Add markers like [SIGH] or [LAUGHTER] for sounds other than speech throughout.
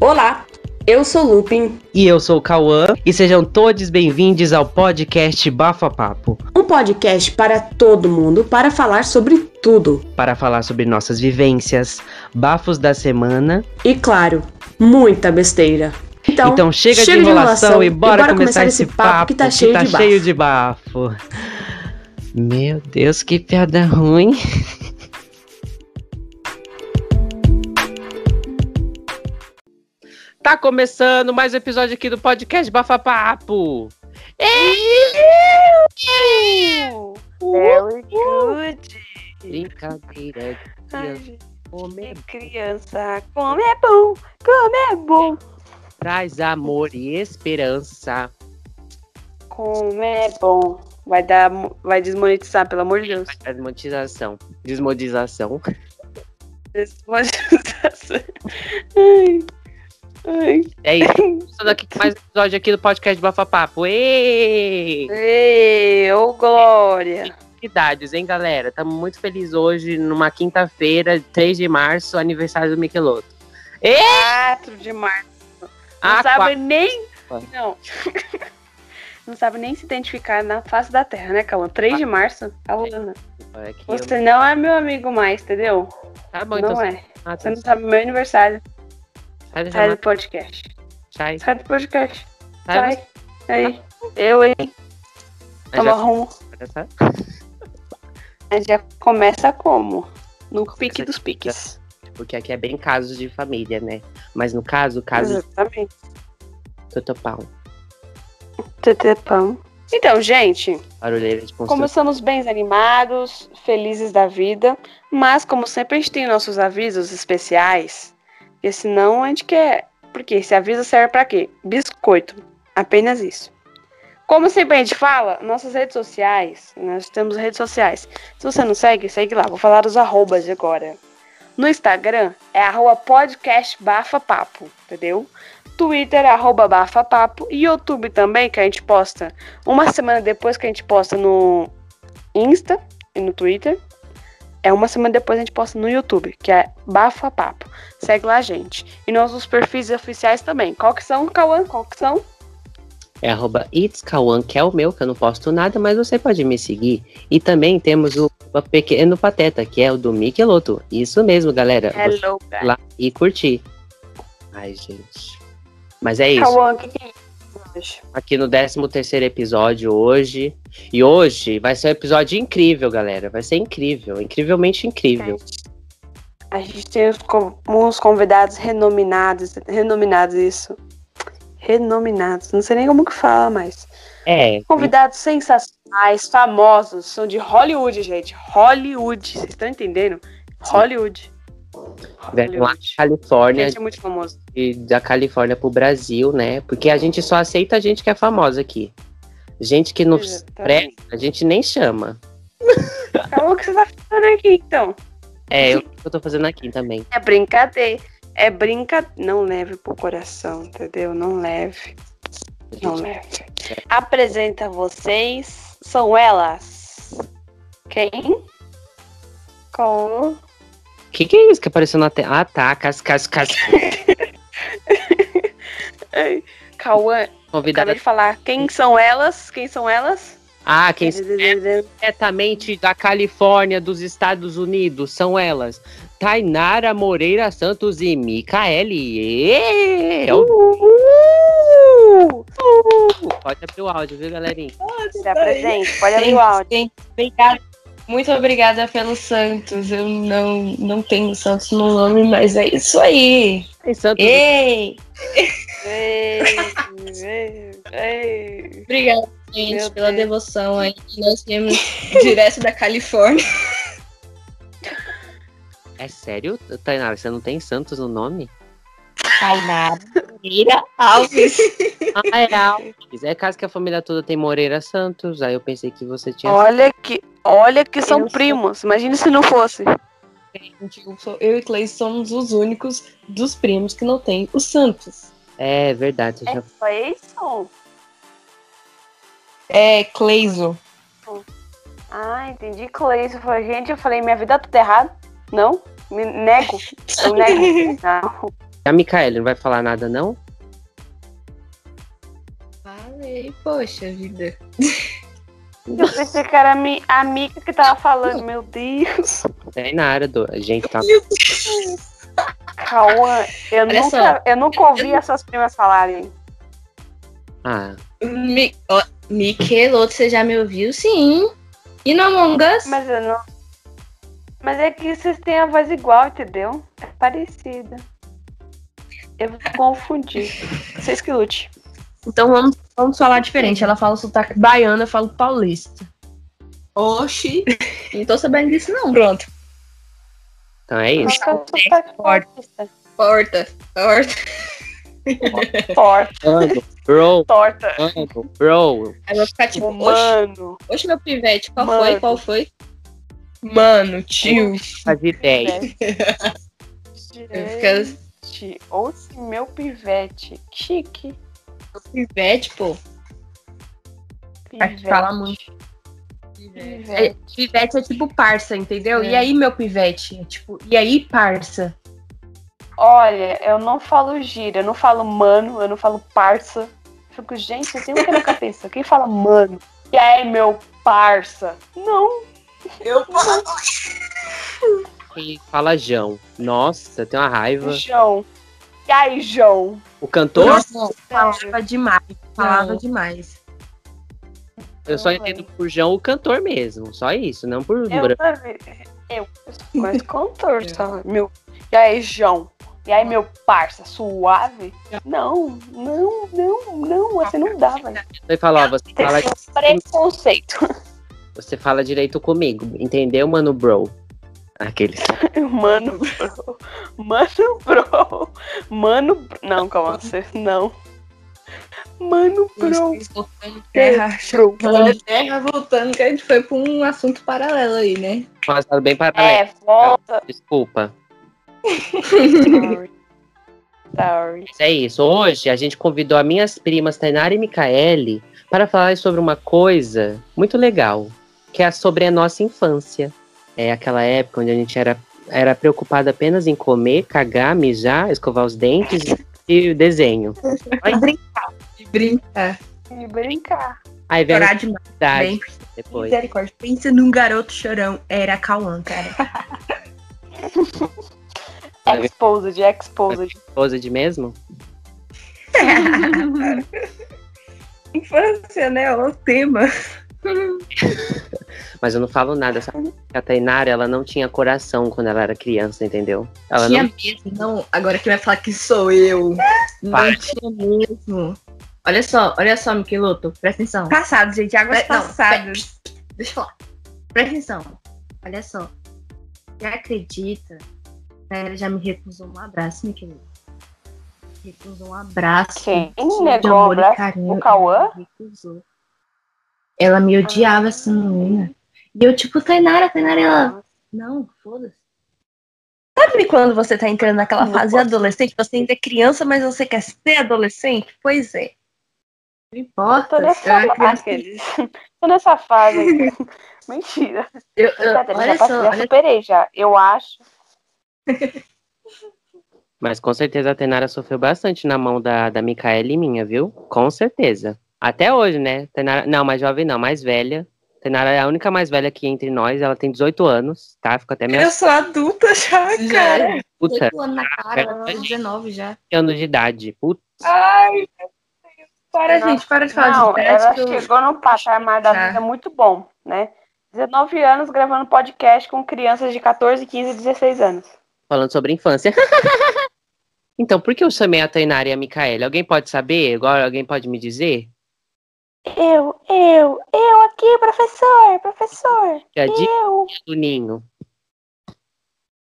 Olá, eu sou Lupin. E eu sou o Cauã. E sejam todos bem-vindos ao podcast Bafa Papo. Um podcast para todo mundo para falar sobre tudo. Para falar sobre nossas vivências, bafos da semana. E claro, muita besteira. Então, então chega, chega, de enrolação, e, bora e bora, começar, começar esse papo, papo que tá, cheio, que tá de cheio de bafo. Meu Deus, que piada ruim. [LAUGHS] Tá começando mais um episódio aqui do podcast Bafapapo. Very good. Brincadeira. Ai, comer criança, como é bom, como é bom. Traz amor e esperança. Como é bom. Vai dar, vai desmonetizar, pelo amor de Deus. Vai desmonetização. Desmodização. Desmodização. [LAUGHS] Ai. Ai. É isso. [LAUGHS] Começando aqui com mais um episódio aqui do podcast Bafapapo. Ei! Ei, ô Glória! Idades, hein, galera? Estamos muito felizes hoje, numa quinta-feira, 3 de março, aniversário do Michelotto. Ei! 4 de março. Não ah, sabe quatro. nem. Não. [LAUGHS] não sabe nem se identificar na face da Terra, né, Calma? 3 de março, tá rolando. É Você eu... não é meu amigo mais, entendeu? Tá bom, não então. é. Ah, tá. Você não sabe meu aniversário. Sai, Sai do podcast. Sai. Sai do podcast. Sai. Sai. Aí. Eu, hein? Toma rumo. A gente [LAUGHS] já começa como? No pique dos piques. Porque aqui é bem casos de família, né? Mas no caso, caso. Exatamente. Tutupão. Tutupão. Então, gente, começamos bem animados, felizes da vida, mas como sempre a gente tem nossos avisos especiais porque senão a gente quer. Porque esse aviso serve para quê? Biscoito. Apenas isso. Como sempre a gente fala, nossas redes sociais, nós temos redes sociais. Se você não segue, segue lá. Vou falar os arrobas agora. No Instagram é arroba podcast entendeu? Twitter é arroba bafapapo. E YouTube também, que a gente posta uma semana depois que a gente posta no Insta e no Twitter. É uma semana depois a gente posta no YouTube, que é Bafa Papo. Segue lá, gente. E nossos perfis oficiais também. Qual que são, Cauã? Qual que são? É arroba itscauan, que é o meu, que eu não posto nada, mas você pode me seguir. E também temos o Pequeno Pateta, que é o do Mikeloto. Isso mesmo, galera. Hello, lá e curtir. Ai, gente. Mas é isso. Cauã, o que, que é isso? Aqui no 13 terceiro episódio hoje. E hoje vai ser um episódio incrível, galera. Vai ser incrível, incrivelmente incrível. A gente tem uns convidados renominados, renominados isso. Renominados, não sei nem como que fala mais. É. Convidados e... sensacionais, famosos, são de Hollywood, gente. Hollywood, vocês estão entendendo? Sim. Hollywood. Lá na Califórnia. Gente, é muito famoso. E da Califórnia pro Brasil, né? Porque a gente só aceita gente que é famosa aqui. Gente que não presta, a gente nem chama. [LAUGHS] Calma que você tá fazendo aqui, então. É, eu, eu tô fazendo aqui também. É brincadeira. É brincadeira. Não leve pro coração, entendeu? Não leve. Não leve. Apresenta vocês. São elas. Quem? Com. Que que é isso que apareceu na tela? Ah, tá. Cas, cas, cas. [LAUGHS] Cauã, Convidada. Acabei de falar. Quem são elas? Quem são elas? Ah, quem são diretamente da Califórnia, dos Estados Unidos, são elas. Tainara Moreira Santos e Micaele. Uh, Pode abrir o áudio, viu, galerinha? Se apresente, pode abrir o áudio. Obrigada. Muito obrigada pelo Santos. Eu não, não tenho Santos no nome, mas é isso aí. Tem Santos. Ei! ei, ei, ei. Obrigada, gente, Meu pela Deus. devoção aí. Nós temos [LAUGHS] direto da Califórnia. É sério, Tainara? Você não tem Santos no nome? Tainara Moreira Alves. ah, é Alves. É caso que a família toda tem Moreira Santos. Aí eu pensei que você tinha. Olha que, olha que são eu primos. Sou... Imagina se não fosse. Eu e Clay somos os únicos dos primos que não tem o Santos. É verdade. É já... Clayson? É, Cleiso. Ah, entendi. Cleiso. Falei, gente, eu falei, minha vida tá tudo errado. Não? Me nego. Eu nego. [LAUGHS] Não. A Micaela não vai falar nada, não? Falei, poxa vida. Eu pensei que era a amiga que tava falando, meu Deus. É na área do. A gente tá. Cauã, eu nunca, eu nunca ouvi essas primas falarem. Ah. Mi, oh, Miqueloto, você já me ouviu? Sim. E no Among Us? Mas eu não. Mas é que vocês têm a voz igual, entendeu? É parecida. Eu vou confundir. Vocês que lute. Então vamos, vamos falar diferente. Ela fala sotaque baiano, eu falo paulista. Oxi. [LAUGHS] Não tô sabendo disso, não. Pronto. Então é isso. Porta. Porta. Porta. Torta. Bro. Torta. Mano, bro. Aí vai ficar tipo, mano. Oxe, meu pivete, qual mano. foi? Qual foi? Mano, tio. Faz ideia. Gente, ou se meu pivete. Chique. Pivete, pô. Pivete. Fala muito. Pivete. É, pivete é tipo parça, entendeu? É. E aí, meu pivete? É tipo, e aí, parça? Olha, eu não falo gira, eu não falo mano, eu não falo parça. Eu fico, gente, eu tenho o que na cabeça? Quem fala mano? E aí, meu parça? Não. Eu falo. Quem fala João? Nossa, tem uma raiva. João. E aí, João? O cantor? Nossa, falava demais. Falava demais. Eu só entendo por João o cantor mesmo. Só isso, não por eu, eu, sou cantor, só. Meu. E aí, João? E aí, meu parça, suave? Não, não, não, não, você não dá, velho. Você fala, você fala. Preconceito. Você fala direito comigo, entendeu, mano, bro? Aqueles. [LAUGHS] Mano, bro. Mano, bro. Mano. Não, calma, [LAUGHS] você. Não. Mano, bro. Terra, bro. terra voltando, que a gente foi pra um assunto paralelo aí, né? Mas bem paralelo. É, volta. Desculpa. Sorry. [LAUGHS] Sorry. É isso. Hoje a gente convidou as minhas primas Tainara e Micaele para falar sobre uma coisa muito legal, que é sobre a nossa infância. É aquela época onde a gente era, era preocupado apenas em comer, cagar, mijar, escovar os dentes e desenho. [LAUGHS] E brincar. E brincar. E brincar. Aí vem Chorar demais. Depois. Misericórdia. Pensa num garoto chorão. Era Cauã, cara. [LAUGHS] Exposed, exposed. Exposed mesmo? [LAUGHS] Infância, né? O tema. [LAUGHS] Mas eu não falo nada, sabe? A Tainara, ela não tinha coração quando ela era criança, entendeu? Ela tinha não... mesmo, não. Agora quem vai falar que sou eu. Não tinha mesmo. Olha só, olha só, Miqueloto, presta atenção. Passado, gente, águas passadas. Deixa eu falar. Presta atenção. Olha só. Você acredita ela já me recusou um abraço, querido. Recusou um abraço. Quem negou um abraço? O Cauã? Recusou. Ela me odiava, essa menina. E eu, tipo, Tainara, Tainara, ela. Não, foda-se. Sabe quando você tá entrando naquela não fase adolescente? Você ainda é criança, mas você quer ser adolescente? Pois é. Não importa. Tô nessa, aqueles. [LAUGHS] Tô nessa fase. [LAUGHS] Mentira. Eu, eu, olha já, só, já superei já. Eu acho mas com certeza a Tenara sofreu bastante na mão da, da Micaela e minha, viu? Com certeza. Até hoje, né? Tenara, não, mais jovem não, mais velha. Tenara é a única mais velha aqui entre nós, ela tem 18 anos, tá? Fico até meio. Eu sou adulta já, cara. Puta. 18 anos na cara, ela tem 19 já. anos de idade. Putz. Ai. Para, não, gente, para de falar não, de Ela chegou no patamar da vida muito bom, né? 19 anos gravando podcast com crianças de 14, 15 e 16 anos falando sobre infância. [LAUGHS] então, por que eu chamei a Tainara e a Micaela? Alguém pode saber? Agora alguém pode me dizer? Eu, eu, eu aqui, professor, professor. Já eu. do ninho.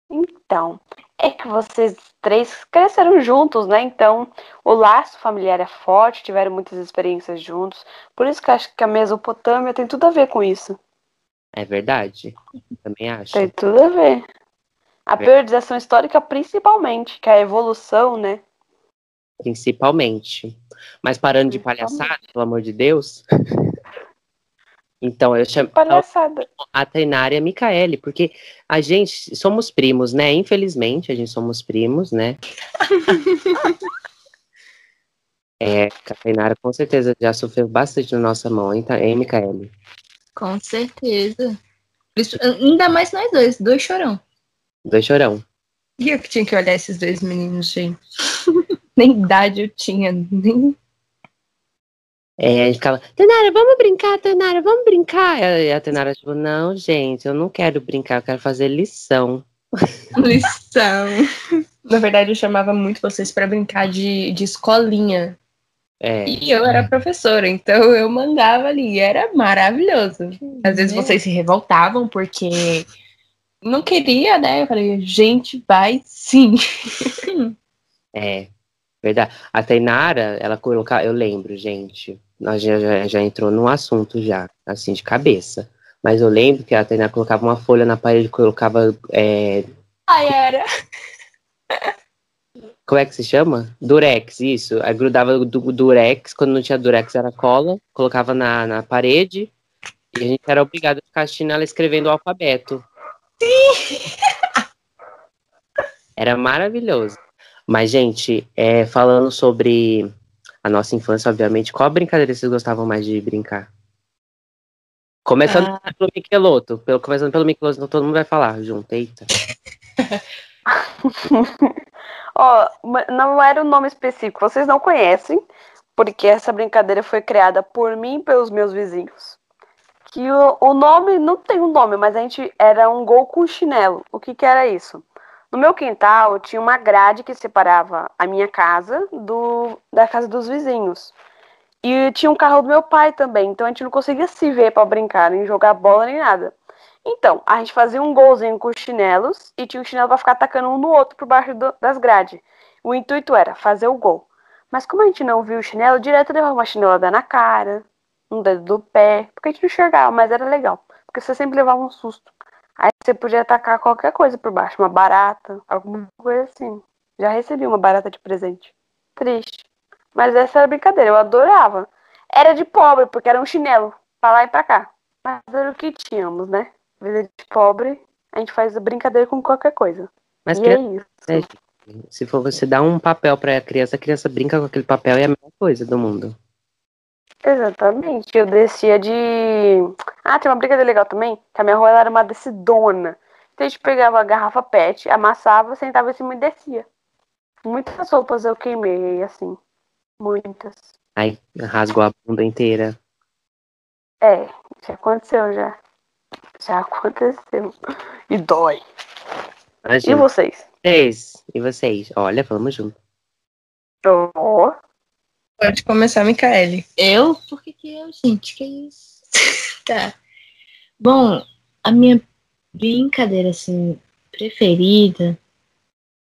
Então, é que vocês três cresceram juntos, né? Então, o laço familiar é forte, tiveram muitas experiências juntos. Por isso que eu acho que a Mesopotâmia tem tudo a ver com isso. É verdade. Também acho. Tem tudo a ver. A periodização histórica, principalmente, que é a evolução, né? Principalmente. Mas parando de palhaçada, pelo amor de Deus. [LAUGHS] então, eu chamo palhaçada. a Tainara e a Micaele, porque a gente somos primos, né? Infelizmente, a gente somos primos, né? [LAUGHS] é, a Tainara com certeza já sofreu bastante na nossa mão, hein, hein Micaele? Com certeza. Ainda mais nós dois, dois chorão. Dois chorão. E eu que tinha que olhar esses dois meninos, gente. Nem idade eu tinha, nem. É, a gente ficava, Tenara, vamos brincar, Tenara, vamos brincar. E a Tenara, tipo, não, gente, eu não quero brincar, eu quero fazer lição. [LAUGHS] Lição. Na verdade, eu chamava muito vocês para brincar de, de escolinha. É. E eu era professora, então eu mandava ali, era maravilhoso. Às vezes é. vocês se revoltavam porque não queria, né? Eu falei, gente, vai sim. É, verdade. A Tainara, ela colocava, eu lembro, gente, nós já, já, já entrou num assunto já, assim, de cabeça. Mas eu lembro que a Tainara colocava uma folha na parede, colocava. É... Ai, era. Como é que se chama? Durex, isso. Aí grudava do, durex, quando não tinha durex era cola, colocava na, na parede e a gente era obrigado a ficar assistindo ela escrevendo o alfabeto. Sim! Era maravilhoso. Mas, gente, é, falando sobre a nossa infância, obviamente, qual brincadeira vocês gostavam mais de brincar? Começando ah. pelo Michelotto. Pelo, começando pelo Michelotto, então todo mundo vai falar junto. Eita. [LAUGHS] Ó, oh, não era um nome específico, vocês não conhecem, porque essa brincadeira foi criada por mim e pelos meus vizinhos. Que o, o nome não tem um nome, mas a gente era um gol com chinelo. O que que era isso? No meu quintal tinha uma grade que separava a minha casa do da casa dos vizinhos. E tinha um carro do meu pai também, então a gente não conseguia se ver para brincar, nem jogar bola nem nada. Então, a gente fazia um golzinho com os chinelos e tinha um chinelo para ficar atacando um no outro por baixo do, das grades. O intuito era fazer o gol. Mas como a gente não viu o chinelo, direto levava uma chinelada na cara, um dedo do pé, porque a gente não enxergava, mas era legal. Porque você sempre levava um susto. Aí você podia atacar qualquer coisa por baixo, uma barata, alguma coisa assim. Já recebi uma barata de presente. Triste. Mas essa era brincadeira, eu adorava. Era de pobre, porque era um chinelo, pra lá e pra cá. Mas era o que tínhamos, né? Vida de pobre, a gente faz brincadeira com qualquer coisa. Mas e é isso. É, se for você dar um papel pra criança, a criança brinca com aquele papel e é a mesma coisa do mundo. Exatamente. Eu descia de. Ah, tem uma brincadeira legal também, que a minha rua era uma descidona. Então a gente pegava a garrafa PET, amassava, sentava em cima e descia. Muitas roupas eu queimei, assim. Muitas. Aí rasgou a bunda inteira. É, já aconteceu já. Já aconteceu. E dói. Imagina. E vocês? Vocês. E vocês? Olha, vamos junto. Oh. Pode começar, Micaele. Eu? Por que, que eu, gente? Que isso? [LAUGHS] tá. Bom, a minha brincadeira, assim, preferida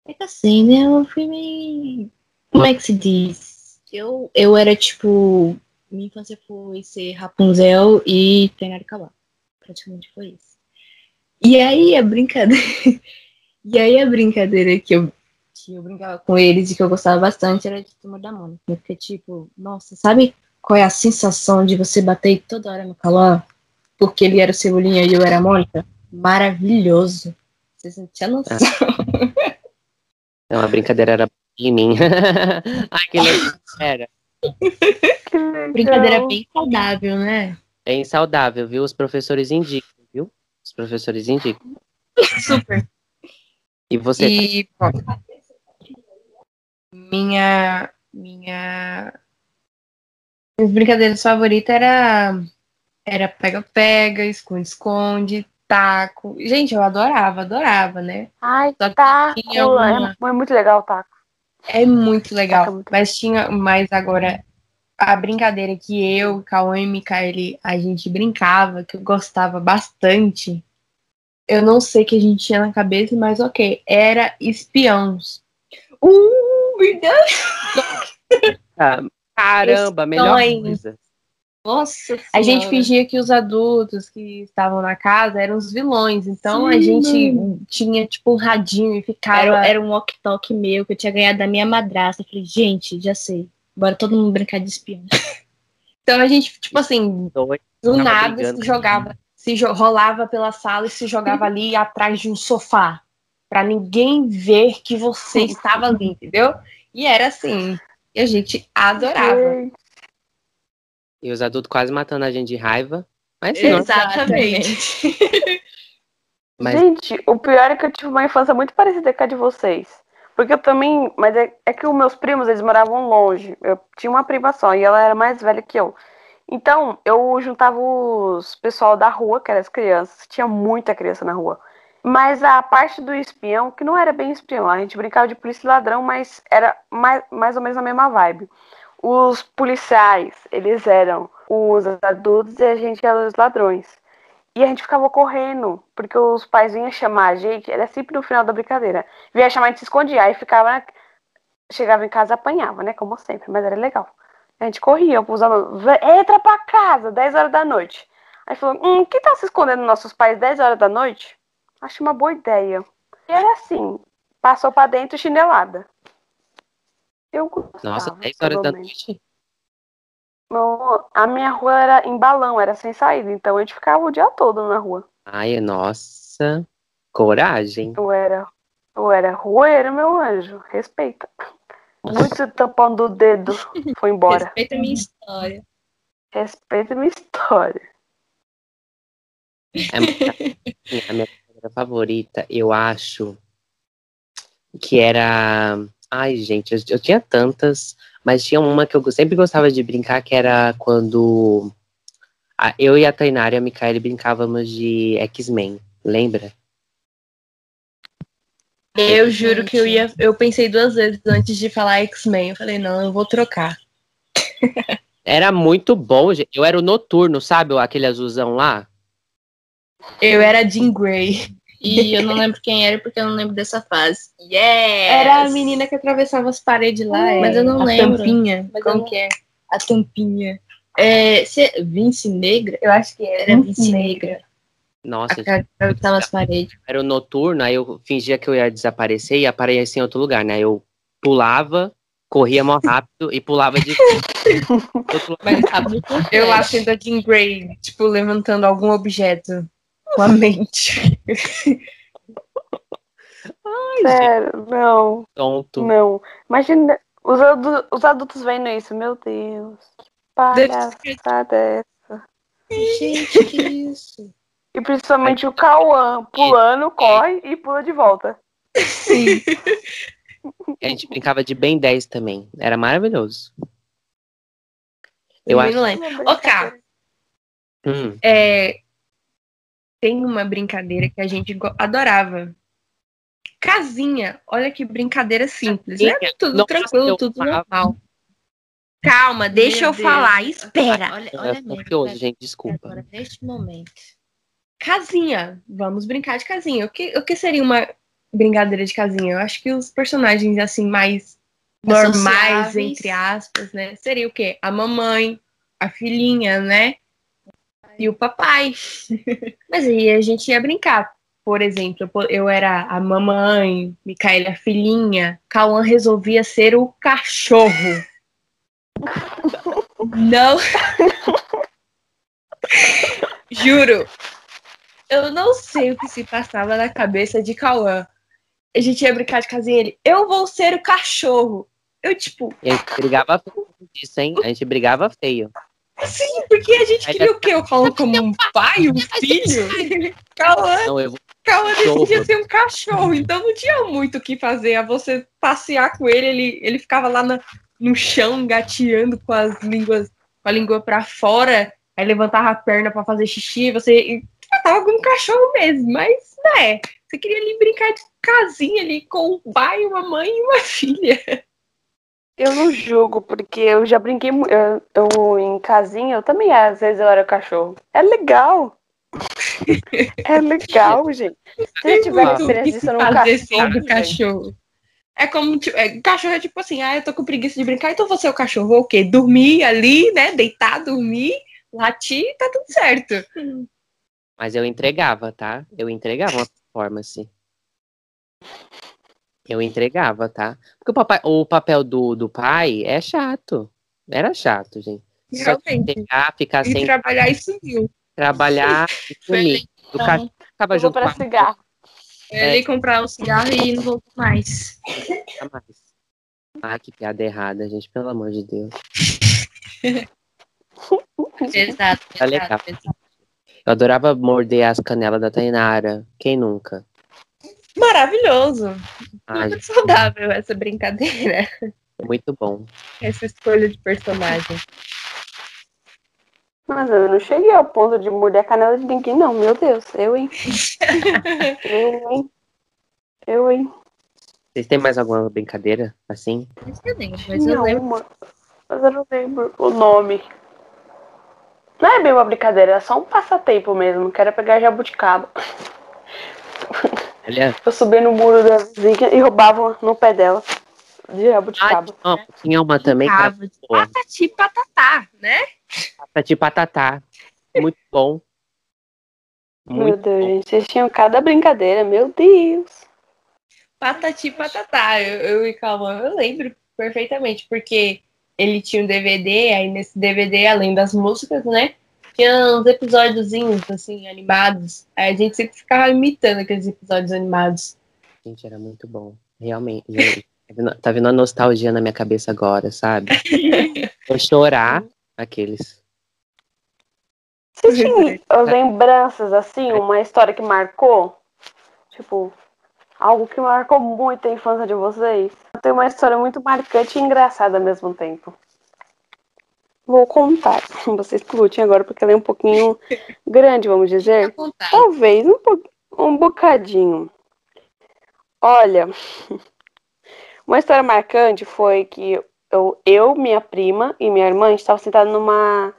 é que assim, né? Eu fui meio. Como é que se diz? Eu, eu era tipo. Minha infância foi ser Rapunzel e treinar de cavalo. Praticamente foi isso. E aí a brincadeira. [LAUGHS] e aí a brincadeira que eu que eu brincava com eles e que eu gostava bastante era de Turma da Mônica. Porque, tipo, nossa, sabe qual é a sensação de você bater toda hora no calor? Porque ele era o Cebolinha e eu era a Mônica? Maravilhoso. Vocês não tinham noção. [LAUGHS] Não, a brincadeira era de mim. [LAUGHS] Ai, que legal. Era. Brincadeira bem saudável, né? Bem saudável, viu? Os professores indicam, viu? Os professores indicam. Super. E você? E, bom, minha minha minhas brincadeiras favoritas era era pega-pega, esconde-esconde, taco. Gente, eu adorava, adorava, né? Ai, taco, uma... é muito legal o taco. É muito legal, é muito mas tinha mais agora a brincadeira que eu, Cauã e Micaele, a gente brincava, que eu gostava bastante. Eu não sei o que a gente tinha na cabeça, mas ok, era espiãos. Uh! Caramba, melhor coisa. Nossa A gente fingia que os adultos que estavam na casa eram os vilões. Então Sim. a gente tinha tipo um radinho e ficava. Era, era um walk-talk meu que eu tinha ganhado da minha madrasta. Eu falei, gente, já sei. Bora todo mundo brincar de espião. [LAUGHS] então a gente, tipo assim, do nada se jogava, se rolava pela sala e se jogava ali atrás de um sofá. Para ninguém ver que você estava ali, entendeu? E era assim, e a gente adorava. E os adultos quase matando a gente de raiva. Mas sim, Exatamente. [LAUGHS] mas... Gente, o pior é que eu tive uma infância muito parecida com a de vocês. Porque eu também. Mas é, é que os meus primos, eles moravam longe. Eu tinha uma prima só e ela era mais velha que eu. Então, eu juntava os pessoal da rua, que eram as crianças. Tinha muita criança na rua. Mas a parte do espião, que não era bem espião, a gente brincava de polícia e ladrão, mas era mais, mais ou menos a mesma vibe. Os policiais, eles eram os adultos e a gente era os ladrões. E a gente ficava correndo, porque os pais vinham chamar a gente, era sempre no final da brincadeira. Vinha chamar, a gente se escondia, aí ficava. Chegava em casa apanhava, né? Como sempre, mas era legal. A gente corria, usando. Entra pra casa, 10 horas da noite. Aí falou: Hum, que tá se escondendo nossos pais 10 horas da noite? Acho uma boa ideia. E era assim, passou para dentro chinelada. Eu gostava. Nossa, 10 horas da noite? a minha rua era em balão, era sem saída, então a gente ficava o dia todo na rua. Ai, nossa, coragem. Eu era, eu era rueiro, meu anjo, respeita. Muito tampão do dedo, foi embora. Respeita minha história. Respeita minha história. É, a [LAUGHS] minha favorita, eu acho que era. Ai, gente, eu, eu, tinha tantas, mas tinha uma que eu sempre gostava de brincar, que era quando a, eu e a Tainara e a Micaele brincávamos de X-Men, lembra? Eu juro que eu ia. Eu pensei duas vezes antes de falar X-Men. Eu falei, não, eu vou trocar. Era muito bom, gente. Eu era o noturno, sabe? Aquele azulzão lá. Eu era Jean Grey. E eu não lembro quem era porque eu não lembro dessa fase. Yes! Era a menina que atravessava as paredes lá. Mas eu não a lembro. Tampinha. Mas Como não... que é? A tampinha. É, se... Vince Negra? Eu acho que era, era Vince Negra. Nossa, atravessava as paredes. Era o noturno, aí eu fingia que eu ia desaparecer e aparecia em outro lugar, né? Eu pulava, corria mó rápido e pulava de. Mas [LAUGHS] sabe, eu acho ainda Jean Grey, tipo, levantando algum objeto com a mente. [LAUGHS] Ai, Sério, gente. não. Tonto. Não. Imagina os, adultos, os adultos vendo isso, meu Deus. Que palhaçada é essa. Gente, que isso? E principalmente o Cauã pulando, corre e pula de volta. Sim. [LAUGHS] A gente brincava de Ben 10 também. Era maravilhoso. Eu, eu acho. Ô, okay. hum. é, tem uma brincadeira que a gente adorava. Casinha. Olha que brincadeira simples. Né? Tudo Nossa, tranquilo, tudo normal. Calma, deixa Meu eu Deus. falar. Espera. Olha, olha, olha gente, desculpa. Agora, neste momento. Casinha. Vamos brincar de casinha. O que, o que seria uma brincadeira de casinha? Eu acho que os personagens, assim, mais normais, entre aspas, né? Seria o quê? A mamãe, a filhinha, né? E o papai. [LAUGHS] Mas aí a gente ia brincar. Por exemplo, eu era a mamãe, Micaela a filhinha, Cauã resolvia ser o cachorro. [LAUGHS] Não. [LAUGHS] Juro. Eu não sei o que se passava na cabeça de Cauã. A gente ia brincar de casinha ele. Eu vou ser o cachorro. Eu, tipo. A gente brigava feio disso, hein? A gente brigava feio. Sim, porque a gente queria o quê? Eu falo como um [LAUGHS] pai, um filho? [LAUGHS] Cauã, não, eu vou... Cauã decidia ser um cachorro, então não tinha muito o que fazer. A você passear com ele, ele, ele ficava lá no, no chão, gateando com as línguas, com a língua para fora, aí levantava a perna para fazer xixi, você tava como um cachorro mesmo, mas né, você queria ali brincar de casinha ali com um pai, uma mãe e uma [LAUGHS] filha. Eu não julgo, porque eu já brinquei eu, eu, em casinha, eu também às vezes eu era cachorro. É legal. [LAUGHS] é legal, gente. Se eu tiver experiência disso cachorro. cachorro. É como, é, cachorro é tipo assim, ah, eu tô com preguiça de brincar, então você é o cachorro, o quê? Dormir ali, né? Deitar, dormir, latir, tá tudo certo. Mas eu entregava, tá? Eu entregava uma performance. Eu entregava, tá? Porque o, papai, o papel do, do pai é chato. Era chato, gente. Realmente. Só ficar e sem. trabalhar e sumiu. Trabalhar [LAUGHS] e sumir. O cachorro ficava junto para cigarro. Ele é. comprar um cigarro e não voltou mais. mais. Ah, que piada errada, gente, pelo amor de Deus. [LAUGHS] exato, tá legal. Eu adorava morder as canelas da Tainara. Quem nunca? Maravilhoso. Ai, Muito saudável essa brincadeira. Muito bom. Essa escolha de personagem. Mas eu não cheguei ao ponto de morder a canela de ninguém, não. Meu Deus, eu, hein? [LAUGHS] eu, hein? Eu, hein? Vocês têm mais alguma brincadeira assim? Eu lembro, mas eu lembro. Mas eu não lembro o nome. Não é bem uma brincadeira, é só um passatempo mesmo. Quero pegar jabuticaba. [LAUGHS] Aliás. Eu subia no muro da vizinha e roubava no pé dela. De jabuticaba. Ah, não, tinha uma também. Que Patati patatá, né? Patati patatá. Muito bom. Muito meu Deus, bom. gente. Vocês tinham cada brincadeira, meu Deus. Patati patatá. Eu, eu e Calma, eu lembro perfeitamente, porque ele tinha um DVD, aí nesse DVD, além das músicas, né? Tinha uns episódiozinhos, assim, animados. Aí a gente sempre ficava imitando aqueles episódios animados. Gente, era muito bom. Realmente. tá vindo a nostalgia na minha cabeça agora, sabe? [LAUGHS] Vou chorar aqueles. Você tinha lembranças, assim, uma história que marcou? Tipo, algo que marcou muito a infância de vocês? Tem uma história muito marcante e engraçada ao mesmo tempo. Vou contar. [LAUGHS] Vocês escutem agora, porque ela é um pouquinho [LAUGHS] grande, vamos dizer. Talvez um, um bocadinho. Olha, [LAUGHS] uma história marcante foi que eu, eu, minha prima e minha irmã estavam sentados numa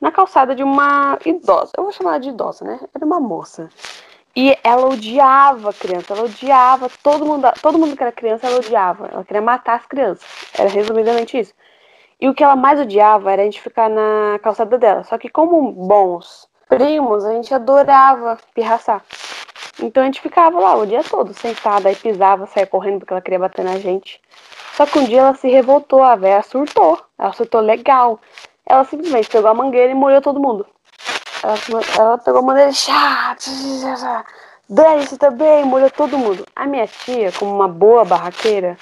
na calçada de uma idosa. Eu vou chamar ela de idosa, né? Era uma moça. E ela odiava criança, ela odiava todo mundo, todo mundo que era criança, ela odiava. Ela queria matar as crianças. Era resumidamente isso. E o que ela mais odiava era a gente ficar na calçada dela. Só que como bons primos, a gente adorava pirraçar. Então a gente ficava lá o dia todo, sentada, aí pisava, saia correndo porque ela queria bater na gente. Só que um dia ela se revoltou, a velha surtou. Ela surtou legal. Ela simplesmente pegou a mangueira e molhou todo mundo. Ela, ela pegou a maneira chá, dane-se também, molhou todo mundo. A minha tia, como uma boa barraqueira,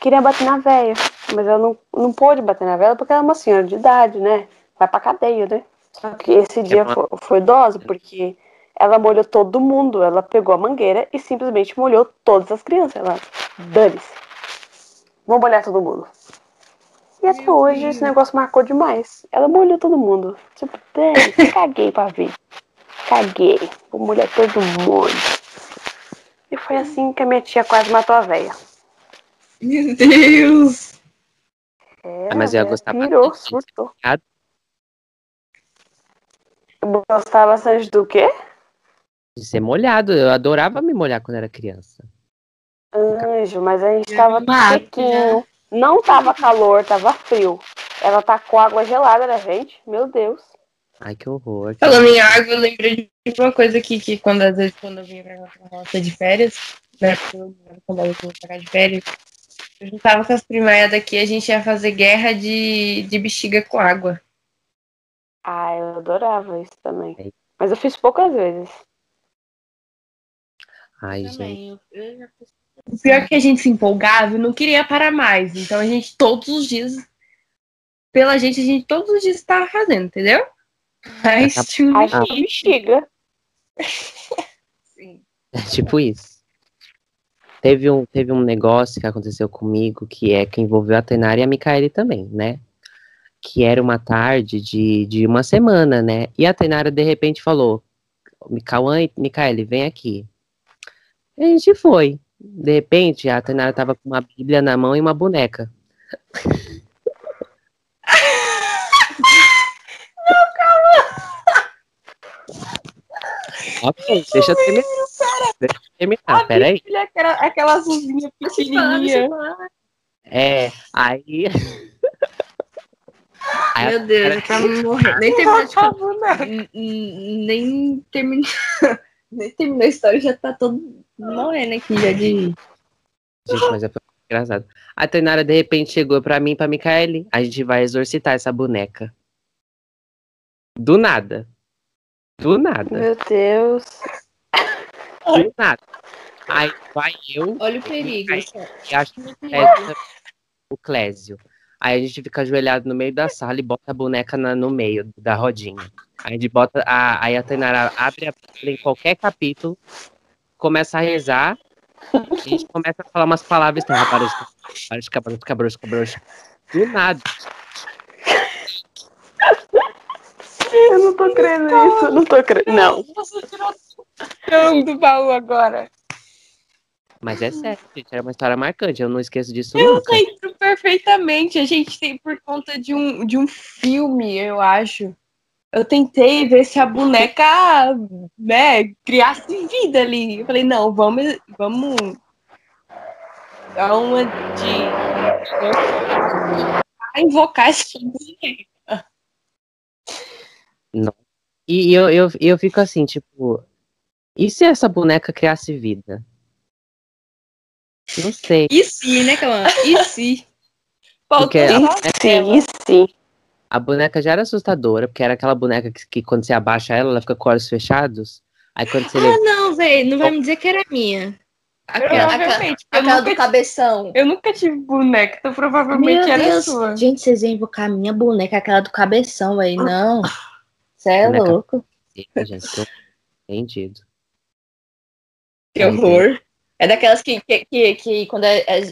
queria bater na véia, mas ela não, não pôde bater na véia porque ela é uma senhora de idade, né? Vai pra cadeia, né? Só que esse dia foi, foi porque ela molhou todo mundo. Ela pegou a mangueira e simplesmente molhou todas as crianças. Ela, dane-se. Vamos molhar todo mundo. E até Meu hoje Deus. esse negócio marcou demais. Ela molhou todo mundo. Tipo, [LAUGHS] caguei pra ver. Caguei. Vou molhar todo mundo. E foi assim que a minha tia quase matou a véia. Meu Deus! É, mas eu gostava pirou, surtou. Eu gostava bastante do quê? De ser molhado. Eu adorava me molhar quando era criança. Anjo, mas a gente tava sequinho. Não tava calor, tava frio. Ela tacou água gelada na gente. Meu Deus. Ai, que horror. Falando em água, eu lembrei de uma coisa aqui, que quando às vezes quando eu vinha pra roça de férias, né? Quando eu vinha pra cá de férias, juntava com as primaias daqui, a gente ia fazer guerra de, de bexiga com água. Ah, eu adorava isso também. Mas eu fiz poucas vezes. Ai, gente. Eu, eu já fiz o pior é que a gente se empolgava e não queria parar mais. Então a gente todos os dias, pela gente, a gente todos os dias estava fazendo, entendeu? Mas tipo, a gente chega. Sim. É tipo isso. Teve um, teve um negócio que aconteceu comigo que é que envolveu a Tenara e a Micaele também, né? Que era uma tarde de, de uma semana, né? E a Tenara de repente falou: Cauã e Micaele, vem aqui. E a gente foi. De repente, a Tainara tava com uma bíblia na mão e uma boneca. [LAUGHS] Ok, deixa eu terminar. Deixa eu terminar, peraí. Bíblia, aquela, aquela azulzinha pequenininha. É, aí... [LAUGHS] aí Meu Deus, eu tava morrendo. Nem terminou de falar. Nem terminou... [LAUGHS] Nem terminou a história, já tá todo morrendo aqui já de. Gente, mas é engraçado. A Tainara de repente chegou pra mim, pra Micaele. A gente vai exorcitar essa boneca. Do nada. Do nada. Meu Deus. Do nada. Aí vai eu. Olha o perigo. E acho que é o Clésio. Aí a gente fica ajoelhado no meio da sala e bota a boneca na, no meio da rodinha. Aí a gente bota. A, aí a Tainara abre a Bíblia em qualquer capítulo, começa a rezar, e a gente começa a falar umas palavras. Para de cabrocho, cabrocho, cabrocho. Do nada. Eu não tô crendo nisso, eu não tô crendo. Não. Você tirou do baú agora. Mas é sério, gente, era uma história marcante, eu não esqueço disso eu nunca. Eu lembro perfeitamente, a gente tem por conta de um, de um filme, eu acho. Eu tentei ver se a boneca, né, criasse vida ali. Eu falei, não, vamos, vamos dar uma de invocar essa boneca. Não. E eu, eu, eu fico assim, tipo, e se essa boneca criasse vida? Não sei. E se, né, Calma? E se? [LAUGHS] Porque a sim, e se? A boneca já era assustadora, porque era aquela boneca que, que quando você abaixa ela, ela fica com olhos fechados. Aí quando você. Ah, não, velho, não vai me dizer que era minha. Aquela, aquela, aquela do cabeção. Eu nunca tive boneca, então provavelmente Meu era Deus. sua. Gente, vocês iam invocar a minha boneca, aquela do cabeção, velho. Não. [LAUGHS] Você é boneca... louco. Gente, tô entendido. Que horror. É daquelas que, que, que, que quando a,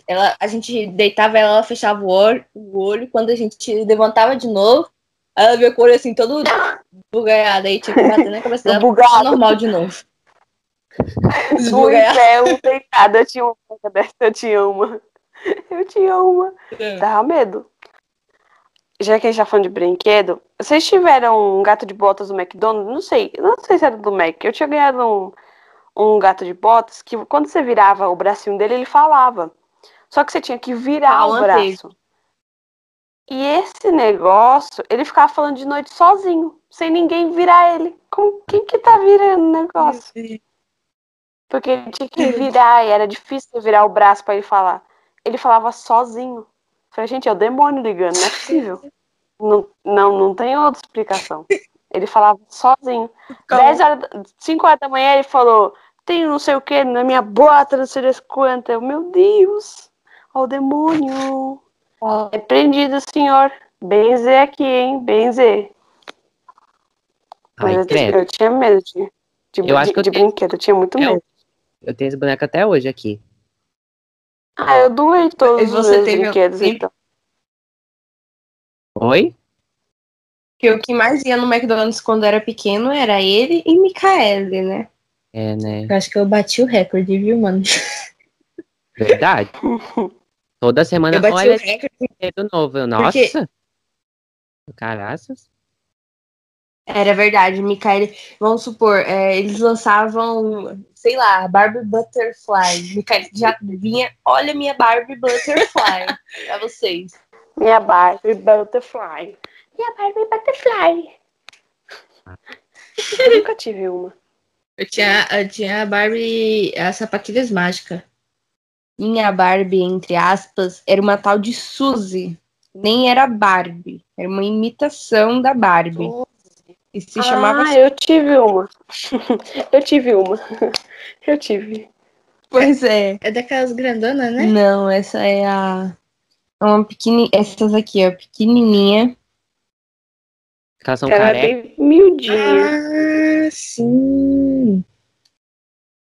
ela, a gente deitava ela, ela fechava o olho, o olho, quando a gente levantava de novo, ela com o olho assim, todo bugaiado, aí tinha que bater na cabeça dela, normal de novo. No inferno, deitada, eu tinha uma dessa, eu tinha uma. Eu tinha uma. É. Dava medo. Já que a gente tá falando de brinquedo, vocês tiveram um gato de botas do McDonald's? Não sei, não sei se era do Mac. Eu tinha ganhado um um gato de botas que quando você virava o bracinho dele, ele falava. Só que você tinha que virar ah, o braço. E esse negócio, ele ficava falando de noite sozinho, sem ninguém virar ele. Com quem que tá virando o negócio? Porque ele tinha que virar e era difícil virar o braço para ele falar. Ele falava sozinho. Falei, gente, é o demônio ligando, não é possível. não, não, não tem outra explicação. Ele falava sozinho. Como? 10 horas, 5 horas da manhã ele falou: tenho não sei o que na minha bota, não sei das quantas. Meu Deus, ó o demônio. Oh. Repreendido, senhor. Benzer aqui, hein? Benzer. Ai, eu, eu, tinha medo de, de, eu acho que de, eu tenho... brinquedo, eu tinha muito medo. Eu tenho esse boneco até hoje aqui. Ah, eu doei todos os meus brinquedos, então. Oi? Que o que mais ia no McDonald's quando era pequeno era ele e Micaele, né? É, né? Eu acho que eu bati o recorde, viu, mano? Verdade. [LAUGHS] Toda semana, eu bati olha, o recorde. novo. Nossa! Porque... Caraças. Era verdade, Micael. Vamos supor, é, eles lançavam, sei lá, Barbie Butterfly. Micael já vinha, olha minha Barbie Butterfly pra vocês. Minha Barbie Butterfly. Minha Barbie Butterfly. Eu nunca tive uma. Eu tinha, eu tinha a Barbie, a sapatilhas mágica. Minha Barbie, entre aspas, era uma tal de Suzy. Nem era Barbie. Era uma imitação da Barbie. E se ah, chamava. Ah, eu tive uma. [LAUGHS] eu tive uma. [LAUGHS] Eu tive. Pois é. É daquelas grandonas, né? Não, essa é a. É uma pequenininha. Essas aqui, ó, pequenininha. Elas são Ela é bem miudinha. Ah, sim.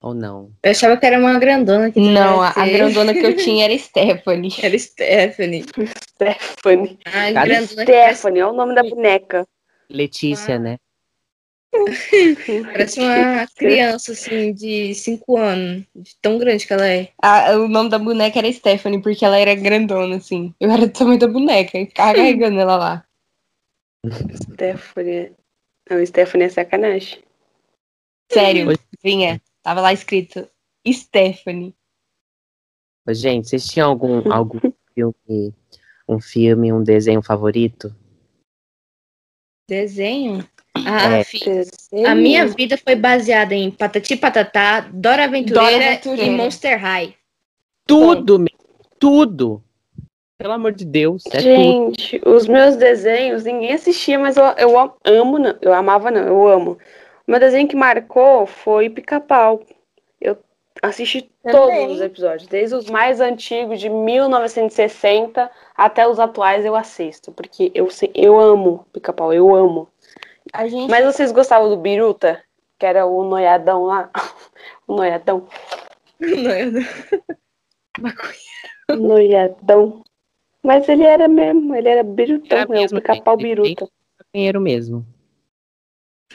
Ou não? Eu achava que era uma grandona. Que não, a, a, grandona que eu [LAUGHS] tinha era Stephanie. Era Stephanie. Stephanie. A grandona Stephanie, é o nome da boneca. Letícia, ah. né? [LAUGHS] Parece uma criança, assim, de 5 anos. De tão grande que ela é. Ah, o nome da boneca era Stephanie, porque ela era grandona, assim. Eu era do tamanho da boneca, e carregando ela lá. Stephanie. Não, Stephanie é sacanagem. Sério, vinha. Tava lá escrito Stephanie. Gente, vocês tinham algum, algum [LAUGHS] filme, um filme, um desenho favorito? Desenho? Ah, é. desenho. a minha vida foi baseada em Patati Patatá, Dora Aventureira, Dora Aventureira. e Monster High. Tudo, Bom. tudo. Pelo amor de Deus. É Gente, tudo. os meus desenhos, ninguém assistia, mas eu, eu amo, não. Eu amava, não, eu amo. O meu desenho que marcou foi Pica-Pau. Assisti todos os episódios, desde os mais antigos de 1960 até os atuais eu assisto, porque eu eu amo Pica-Pau, eu amo. Gente... Mas vocês gostavam do Biruta, que era o noiadão lá? [LAUGHS] o noiadão. [LAUGHS] noiadão. [LAUGHS] noiadão. Mas ele era mesmo, ele era birutão, era mesmo, pica-pau biruta. Maconheiro mesmo.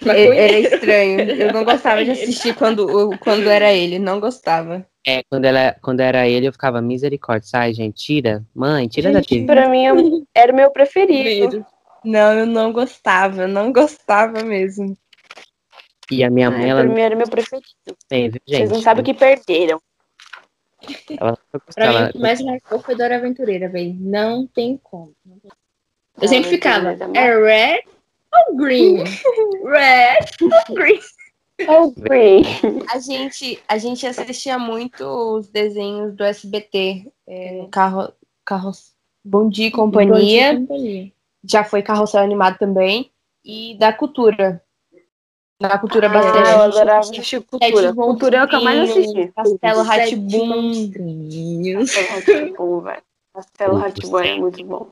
Era estranho. [LAUGHS] Eu não gostava de assistir quando, quando era ele, não gostava. É, quando, ela, quando era ele, eu ficava misericórdia. Sai, gente, tira. Mãe, tira gente, daqui. Pra mim, era o meu preferido. Não, eu não gostava, não gostava mesmo. E a minha mãe, Ai, ela. Pra mim era meu preferido. Viu, gente? Vocês não sabem o que perderam. Ela [LAUGHS] pra ela... mim, o que mais marcou foi Dora Aventureira, velho. Não tem como. Eu sempre ficava, é red ou green? [LAUGHS] red ou green? Ou green. A gente, a gente assistia muito os desenhos do SBT. É, carro, carros, Bom Dia e Companhia. Bom Dia Companhia. Já foi Carrossel Animado também. E da Cultura. Na cultura ah, bastante. eu adorava assistir cultura. Cultura é o que eu mais assisti. Castelo Ratibum. Castelo velho. Castelo Ratibum é muito bom.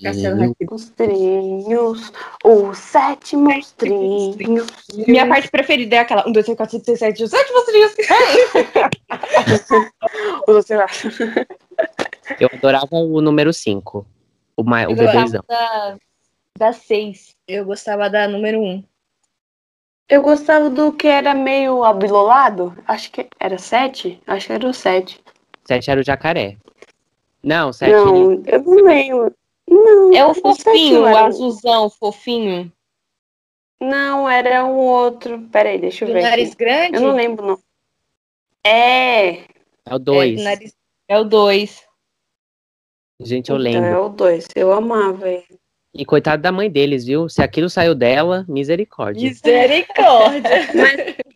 Monstrinhos, os sete monstrinhos. Minha parte preferida é aquela 1, 2, 3, 4, 5, 6, 7, os sete monstrinhos. [LAUGHS] eu adorava o número 5. O, o bebezão. Da, da 6. Eu gostava da número 1. Um. Eu gostava do que era meio abilolado. Acho que era sete. Acho que era o sete. Sete era o jacaré. Não, sete. Não, eu não lembro. Não, é o fofinho, o azulzão, fofinho. Não, era um outro. Peraí, deixa eu do ver. nariz aqui. grande? Eu não lembro, não. É. É o dois. É, nariz... é o dois. Gente, eu então, lembro. É o dois. Eu amava ele. E coitado da mãe deles, viu? Se aquilo saiu dela, misericórdia. Misericórdia. [LAUGHS]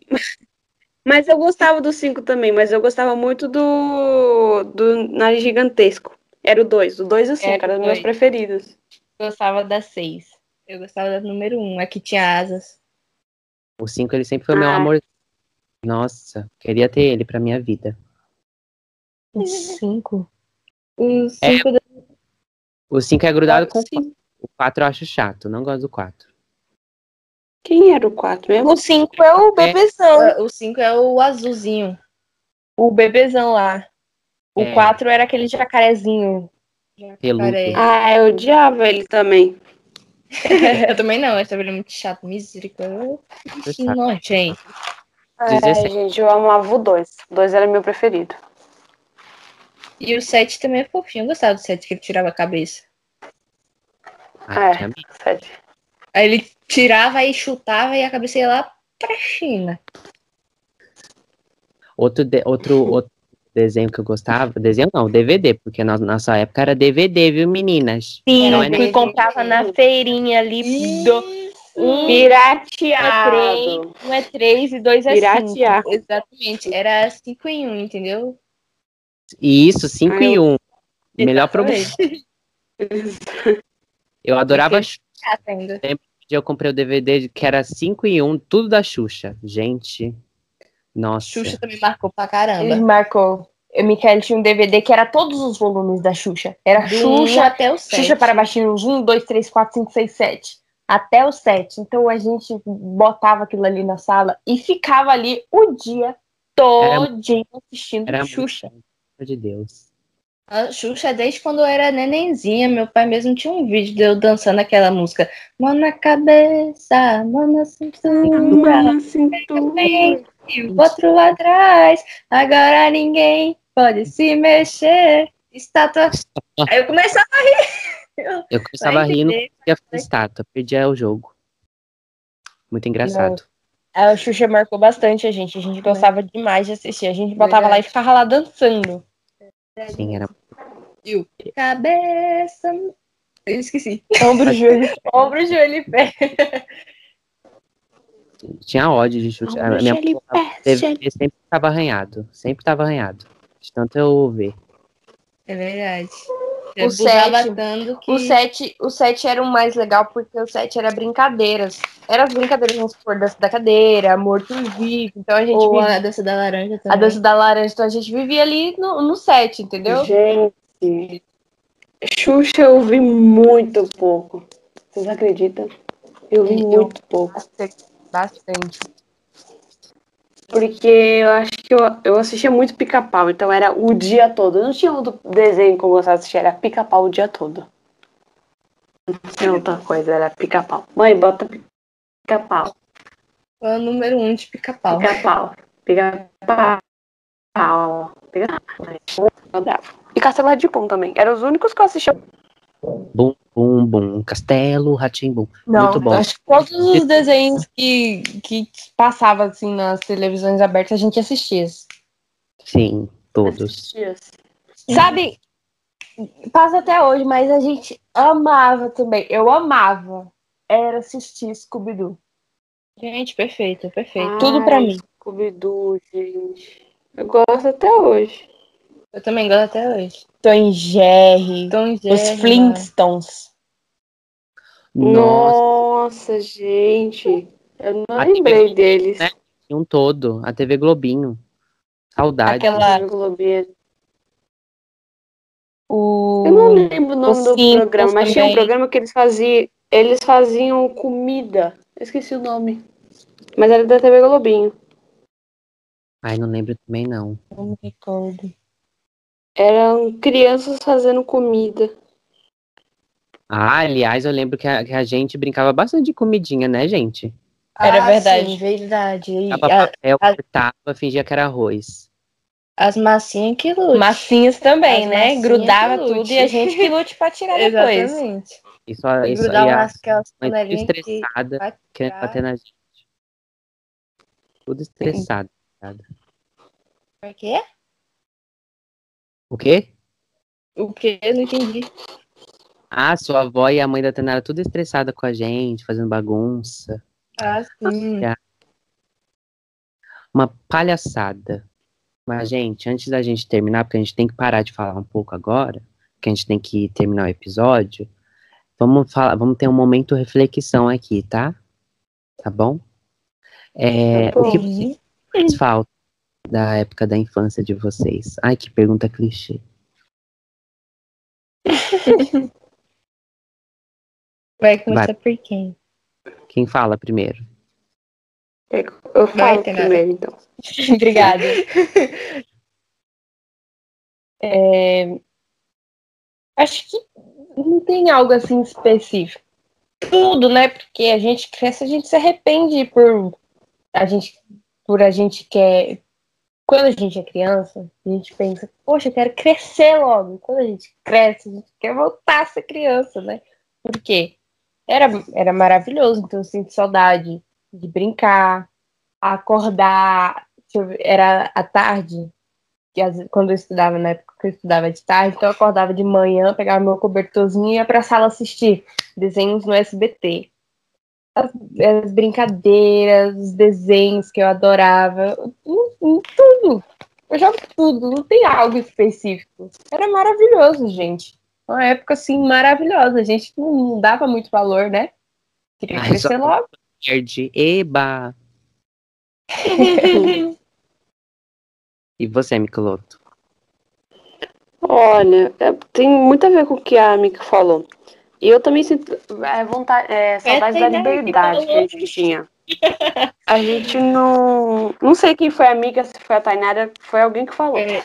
mas, mas eu gostava do 5 também, mas eu gostava muito do, do Nariz Gigantesco. Era o 2, o 2 e o 5, eram os meus preferidos. Eu gostava da 6. Eu gostava da número 1, um, a que tinha asas. O 5 ele sempre foi ah. meu amor. Nossa, queria ter ele pra minha vida. O [LAUGHS] 5? O 5 é, da... O 5 é grudado com o 4 eu acho chato, não gosto do 4. Quem era o 4 mesmo? O 5 é o bebezão. É. O 5 é o azulzinho. O bebezão lá. O 4 é. era aquele jacarezinho. Jacaré. Ah, eu odiava ele também. [LAUGHS] eu também não, esse ele é muito chato. Misericórdia. Não, gente. É, gente, eu amava o 2. O 2 era meu preferido. E o 7 também é fofinho. Eu gostava do 7 que ele tirava a cabeça. Ah, é, Aí ele tirava e chutava e a cabeça ia lá pra China. Outro, de, outro, outro desenho que eu gostava, desenho não, DVD, porque na nossa época era DVD, viu, meninas? Sim, não é que comprava na feirinha ali do um pirateado. Um é três e dois é cinco. Exatamente, era cinco em um, entendeu? Isso, cinco Ai, em um. Melhor promoção. [LAUGHS] Eu adorava Xuxa. Sempre eu comprei o DVD que era 5 em 1, tudo da Xuxa. Gente, nossa. Xuxa também marcou pra caramba. Ele marcou. O Michael tinha um DVD que era todos os volumes da Xuxa. Era Do Xuxa até o 7. Xuxa para baixinhos 1, 2, 3, 4, 5, 6, 7. Até o 7. Então a gente botava aquilo ali na sala e ficava ali o dia todinho assistindo era Xuxa. Muito, de Deus. A Xuxa, desde quando eu era nenenzinha, meu pai mesmo tinha um vídeo de eu dançando aquela música. Mão na cabeça, mão na cintura, mão na cintura. E o outro atrás, agora ninguém pode se mexer. Estátua. [LAUGHS] Aí eu começava a rir. Eu começava a rir e a estátua, perdia o jogo. Muito engraçado. Não. A Xuxa marcou bastante a gente, a gente gostava demais de assistir. A gente botava Verdade. lá e ficava lá dançando. Sim, era. E cabeça. Eu esqueci. [LAUGHS] Ombro, joelho, ombro, joelho e pé. Tinha ódio de chute. Ombro, a minha pé, sempre estava arranhado. Sempre estava arranhado. De tanto eu ver. É verdade. o 7, que... o 7, o 7 era o mais legal porque o 7 era brincadeiras. Era as brincadeiras, vamos supor, dança da cadeira, morto vivo. Então a gente Ou vivia... a dança da laranja também. A dança da laranja, então a gente vivia ali no, no 7, entendeu? Gente, Xuxa eu vi muito pouco. Vocês acreditam? Eu vi eu, muito pouco. Bastante. Porque eu acho que eu, eu assistia muito pica-pau, então era o dia todo. Eu não tinha outro desenho que eu gostava de assistir, era pica-pau o dia todo. Não tinha outra coisa, era pica-pau. Mãe, bota pica-pau. O número um de pica-pau. Pica-pau. Pica-pau. Pica-pau. E Castelo de Pum também. Eram os únicos que eu assistia. Bum, bum, bum. Castelo, Ratimbum. Não, Muito bom. acho que todos os desenhos que, que passavam assim nas televisões abertas a gente assistia. Sim, todos. Assistia. Sabe, passa até hoje, mas a gente amava também. Eu amava. Era assistir Scooby-Doo. Gente, perfeito, perfeito. Ai, Tudo pra mim. Scooby-Doo, gente. Eu gosto até hoje. Eu também gosto até hoje. Tom Jerry. Tom Jerry. Os Flintstones. Nossa, gente. Eu não a lembrei TV, deles. Né? Um todo. A TV Globinho. Saudade. Aquela. TV Globinho. O... Eu não lembro o nome o do programa, mas tinha um programa que eles faziam. Eles faziam comida. Eu esqueci o nome. Mas era da TV Globinho. Ai, não lembro também, não. Não me recordo. Eram crianças fazendo comida. Ah, aliás, eu lembro que a, que a gente brincava bastante de comidinha, né, gente? Era ah, verdade. Sim, verdade. A papel, a, cortava, fingia que era arroz. As massinhas que lute. Massinhas também, As né? Grudava tudo e a gente que lute pra tirar [LAUGHS] depois. Exatamente. Isso, isso grudava aquelas panelinhas estressada, querendo bater na gente. Tudo estressado. Por quê? O quê? O quê? Eu não entendi. Ah, sua avó e a mãe da Tanara tudo estressada com a gente, fazendo bagunça. Ah, sim. Uma palhaçada. Mas, gente, antes da gente terminar, porque a gente tem que parar de falar um pouco agora, porque a gente tem que terminar o episódio, vamos falar, vamos ter um momento reflexão aqui, tá? Tá bom? É, tá bom. O que vocês falta da época da infância de vocês? Ai, que pergunta clichê. [LAUGHS] Vai começar Vai. por quem? Quem fala primeiro? Eu falo Vai, primeiro, então. [LAUGHS] [LAUGHS] Obrigada. É... Acho que não tem algo assim específico. Tudo, né? Porque a gente cresce, a gente se arrepende por a gente por a gente quer quando a gente é criança, a gente pensa, poxa, eu quero crescer logo. Quando a gente cresce, a gente quer voltar a ser criança, né? Por quê? Era, era maravilhoso, então eu sinto saudade de brincar, acordar, era à tarde, quando eu estudava, na época que eu estudava de tarde, então eu acordava de manhã, pegava meu cobertorzinho e ia pra sala assistir desenhos no SBT as, as, brincadeiras, os desenhos que eu adorava, tudo. Eu jogo tudo, não tem algo específico. Era maravilhoso, gente. Uma época assim maravilhosa. A gente não dava muito valor, né? Queria Ai, crescer logo. Nerd, eba! [LAUGHS] e você, Micoloto? Olha, é, tem muito a ver com o que a Mika falou. E eu também sinto é, vontade, é, saudade da liberdade que a gente tinha. A gente não. Não sei quem foi a amiga, se foi a Tainara, foi alguém que falou. É,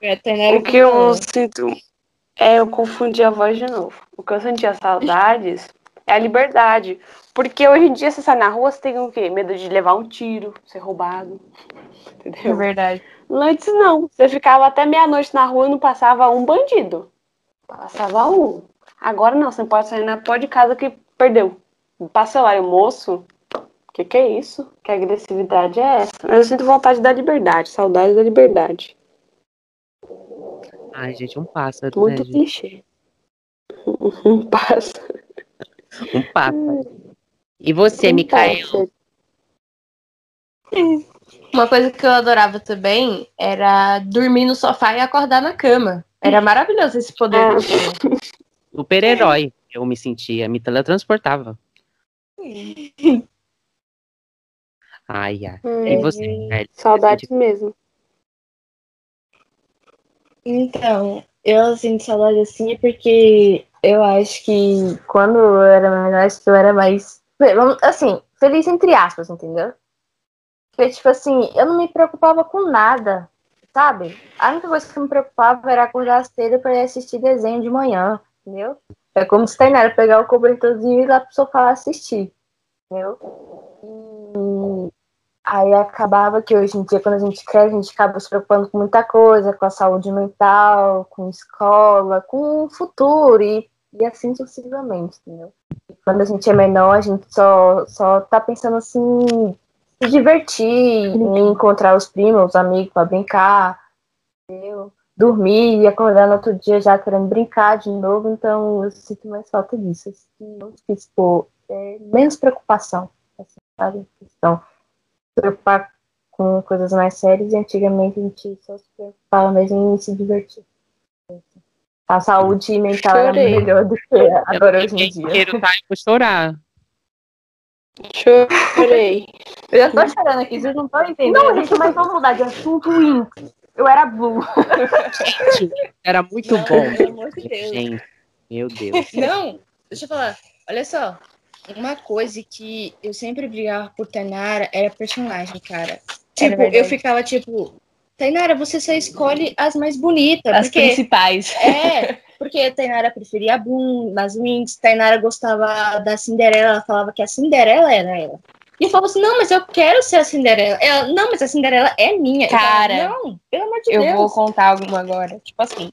é o que eu sinto. É, eu confundi a voz de novo. O que eu sentia saudades é a liberdade. Porque hoje em dia, você sai na rua, você tem o quê? Medo de levar um tiro, ser roubado. Entendeu? É verdade. Antes não. Você ficava até meia-noite na rua e não passava um bandido. Passava um. Agora não, você não pode sair na porta de casa que perdeu. Passa lá, moço. O que, que é isso? Que agressividade é essa? Eu sinto vontade da liberdade, saudade da liberdade. Ai, gente, um pássaro. Muito né, clichê. [LAUGHS] Um pássaro. Um pássaro. E você, um Micael? Uma coisa que eu adorava também era dormir no sofá e acordar na cama. Era maravilhoso esse poder. Ah. [LAUGHS] Super-herói, eu me sentia, me teletransportava. [LAUGHS] Ai, ai. Hum, e você, velho? Saudades mesmo. Então, eu sinto saudade assim porque eu acho que quando eu era menor, acho que eu era mais. Assim, feliz entre aspas, entendeu? Porque, tipo assim, eu não me preocupava com nada, sabe? A única coisa que me preocupava era acordar cedo pra ir assistir desenho de manhã, entendeu? É como se Tainara pegar o cobertorzinho e ir lá pro sofá assistir, entendeu? E Aí acabava que hoje em dia, quando a gente cresce, a gente acaba se preocupando com muita coisa, com a saúde mental, com escola, com o futuro e, e assim sucessivamente, entendeu? E quando a gente é menor, a gente só, só tá pensando assim, se divertir, em encontrar os primos, os amigos para brincar, entendeu? Dormir e acordar no outro dia já querendo brincar de novo, então eu sinto mais falta disso. Eu sinto, tipo, é, menos preocupação, assim, sabe? Então, preocupar com coisas mais sérias e antigamente a gente só se preocupava mesmo em se divertir. A saúde mental Chorei. era melhor do que agora hoje em dia. Eu tá, vou chorar. Chorei. Eu já tô chorando aqui, vocês não estão entendendo. Não, gente, mas vamos mudar de assunto. Eu era blue. Gente, era muito não, bom. Pelo amor de Deus. Gente, meu Deus. Não, deixa eu falar. Olha só uma coisa que eu sempre brigava por Tainara era personagem, cara. Tipo, eu ficava tipo, Tainara, você só escolhe as mais bonitas. As porque... principais. [LAUGHS] É, porque Tainara preferia a Bloom, nas Wings, Tainara gostava da Cinderela, ela falava que a Cinderela era ela. E eu falava assim, não, mas eu quero ser a Cinderela. Ela, não, mas a Cinderela é minha. Cara, falava, não, pelo amor de eu Deus. Eu vou contar alguma agora. Tipo assim,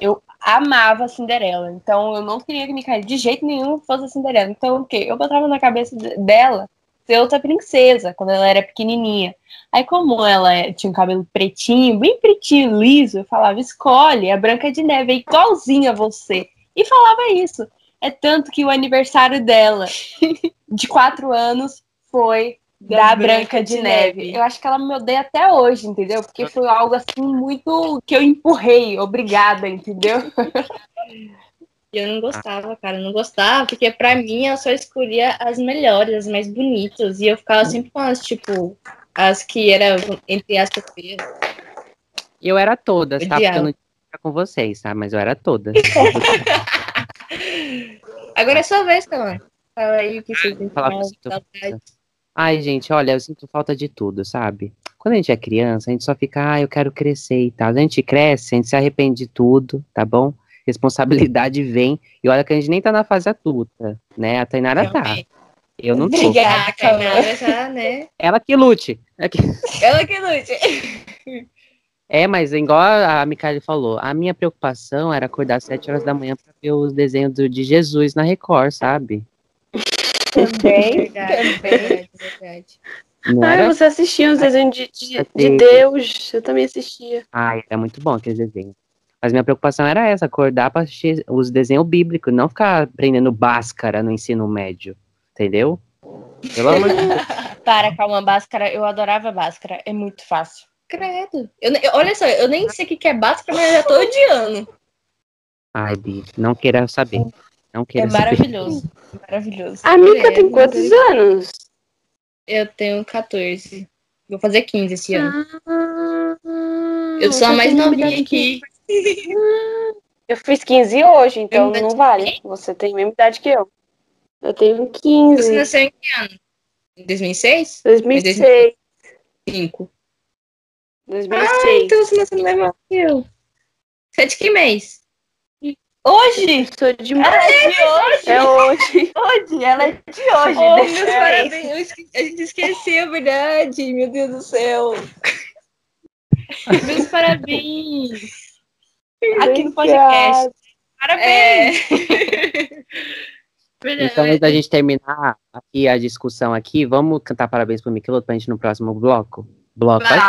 eu amava a Cinderela. Então eu não queria que Micaela de jeito nenhum fosse a Cinderela. Então o quê? Eu botava na cabeça dela ser outra princesa quando ela era pequenininha. Aí como ela é, tinha um cabelo pretinho, bem pretinho, liso, eu falava, escolhe, a Branca de Neve é igualzinha a você. E falava isso. É tanto que o aniversário dela, de quatro anos, foi da, da Branca, Branca de, de Neve. Neve. Eu acho que ela me odeia até hoje, entendeu? Porque foi algo assim muito que eu empurrei, obrigada, entendeu? Eu não gostava, cara, eu não gostava, porque pra mim eu só escolhia as melhores, as mais bonitas, e eu ficava sempre com as, tipo, as que eram, entre aspas, feias. Eu era todas, tá? Porque eu não tinha com vocês, tá? Mas eu era todas. [LAUGHS] Agora é sua vez, Calma. Fala aí o que você tem que falar. Ai, gente, olha, eu sinto falta de tudo, sabe? Quando a gente é criança, a gente só fica, ah, eu quero crescer e tal. A gente cresce, a gente se arrepende de tudo, tá bom? Responsabilidade [LAUGHS] vem. E olha que a gente nem tá na fase adulta, né? A Tainara tá. Eu não tô. Obrigada, Tainara já, né? Ela que lute. [LAUGHS] Ela que lute. É, mas igual a Micaele falou, a minha preocupação era acordar às sete horas da manhã para ver os desenhos de Jesus na Record, sabe? Também, [LAUGHS] verdade, também. Verdade, Ah, você assistia os desenhos de, de, de, Deus, eu também assistia. Ah, era muito bom aqueles desenhos. Mas minha preocupação era essa, acordar para assistir os desenhos bíblicos, não ficar aprendendo báscara no ensino médio, entendeu? Pelo amor de Deus. [LAUGHS] Para, calma, báscara, eu adorava báscara, é muito fácil. Credo. Eu, olha só, eu nem sei o que é báscara, mas eu já tô odiando. Ai, bicho, não queira saber. Não é maravilhoso. Maravilhoso. A Mica tem quantos anos? Eu tenho 14. Vou fazer 15 esse ano. Ah, eu sou a mais novinha aqui. [LAUGHS] Eu fiz 15 hoje, então não vale. Você tem a mesma idade que eu. Eu tenho 15. Você nasceu em que ano? Em 2006? 2006. 2005. 2006. Ah, então você nasceu no mesmo que eu. Você é de que mês? Hoje? Sou de Ela é de hoje. É hoje. [LAUGHS] Hoje, ela é de hoje. Oh, meus é. parabéns. A gente esqueceu, a verdade. Meu Deus do céu. meus parabéns. Aqui no podcast. Parabéns. É. Então, antes da gente terminar aqui a discussão aqui, vamos cantar parabéns pro Michelotto pra gente no próximo bloco? Bloco. Vai,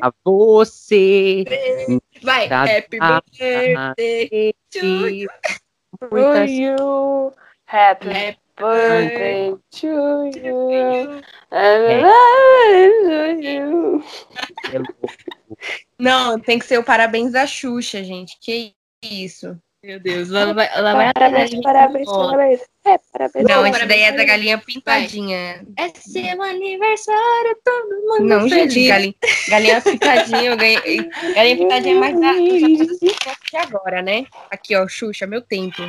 a você. Vai, happy birthday to you. To you. Happy, happy birthday to you. I love you. Não, tem que ser o parabéns da Xuxa, gente. Que isso? Meu Deus, ela vai, ela vai parabéns, parabéns, parabéns. É, parabéns. Não, essa daí é da galinha pintadinha. É seu aniversário, todo mundo Não, feliz. gente, galinha, galinha pintadinha, eu ganhei. Galinha pintadinha é mais da de agora, né? Aqui, ó, Xuxa, meu tempo.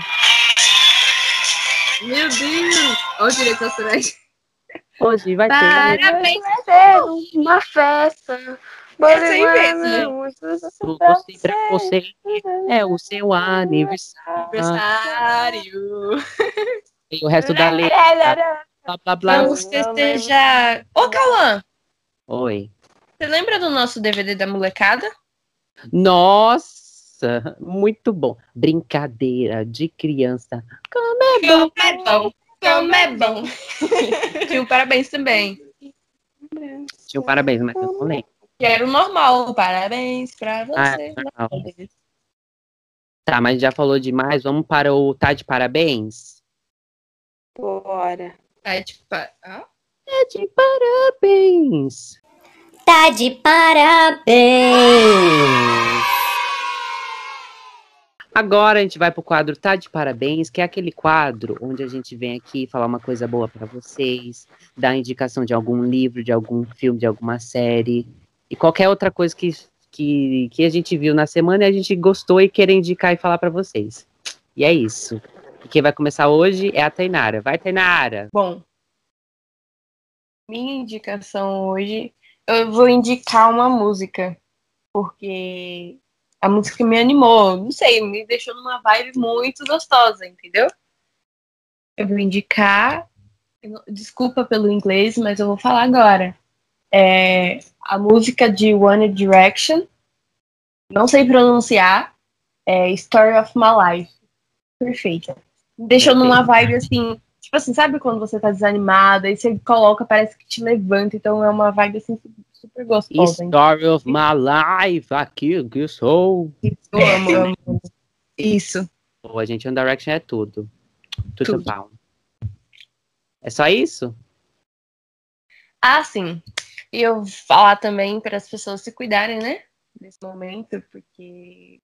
Meu Deus! Olha o direito autorais. Hoje vai ter. Parabéns, vai ter uma festa. Essa aí mesmo. Você pra você é o seu aniversário. aniversário. E o resto da letra. Blá, blá, blá. Vamos festejar. Ô, Cauã. Oi. Você lembra do nosso DVD da molecada? Nossa, muito bom. Brincadeira de criança. Como é bom. Como é bom. Como é bom. [LAUGHS] Tinha um parabéns também. Tinha um parabéns, mas eu não lembro. Quero normal. Parabéns pra você. Ah, tá, mas já falou demais. Vamos para o Tá de Parabéns? Bora. Tá de, pa... ah? tá de parabéns. Tá de parabéns. Agora a gente vai pro quadro Tá de Parabéns, que é aquele quadro onde a gente vem aqui falar uma coisa boa para vocês, dar indicação de algum livro, de algum filme, de alguma série e qualquer outra coisa que, que, que a gente viu na semana e a gente gostou e quer indicar e falar para vocês. E é isso. E quem vai começar hoje é a Tainara. Vai, Tainara! Bom, minha indicação hoje, eu vou indicar uma música, porque a música me animou, não sei, me deixou numa vibe muito gostosa, entendeu? Eu vou indicar, desculpa pelo inglês, mas eu vou falar agora. É a música de One Direction, não sei pronunciar, é Story of My Life. Perfeita. Me deixou numa vibe assim, tipo assim, sabe quando você tá desanimada e você coloca, parece que te levanta, então é uma vibe assim super gostosa. Story of my life, aqui que sou. Isso, amo, amo. Isso. Pô, a gente, One Direction é tudo. Tudo, tudo. bom. É só isso? Ah, sim. E eu falar também para as pessoas se cuidarem, né? Nesse momento, porque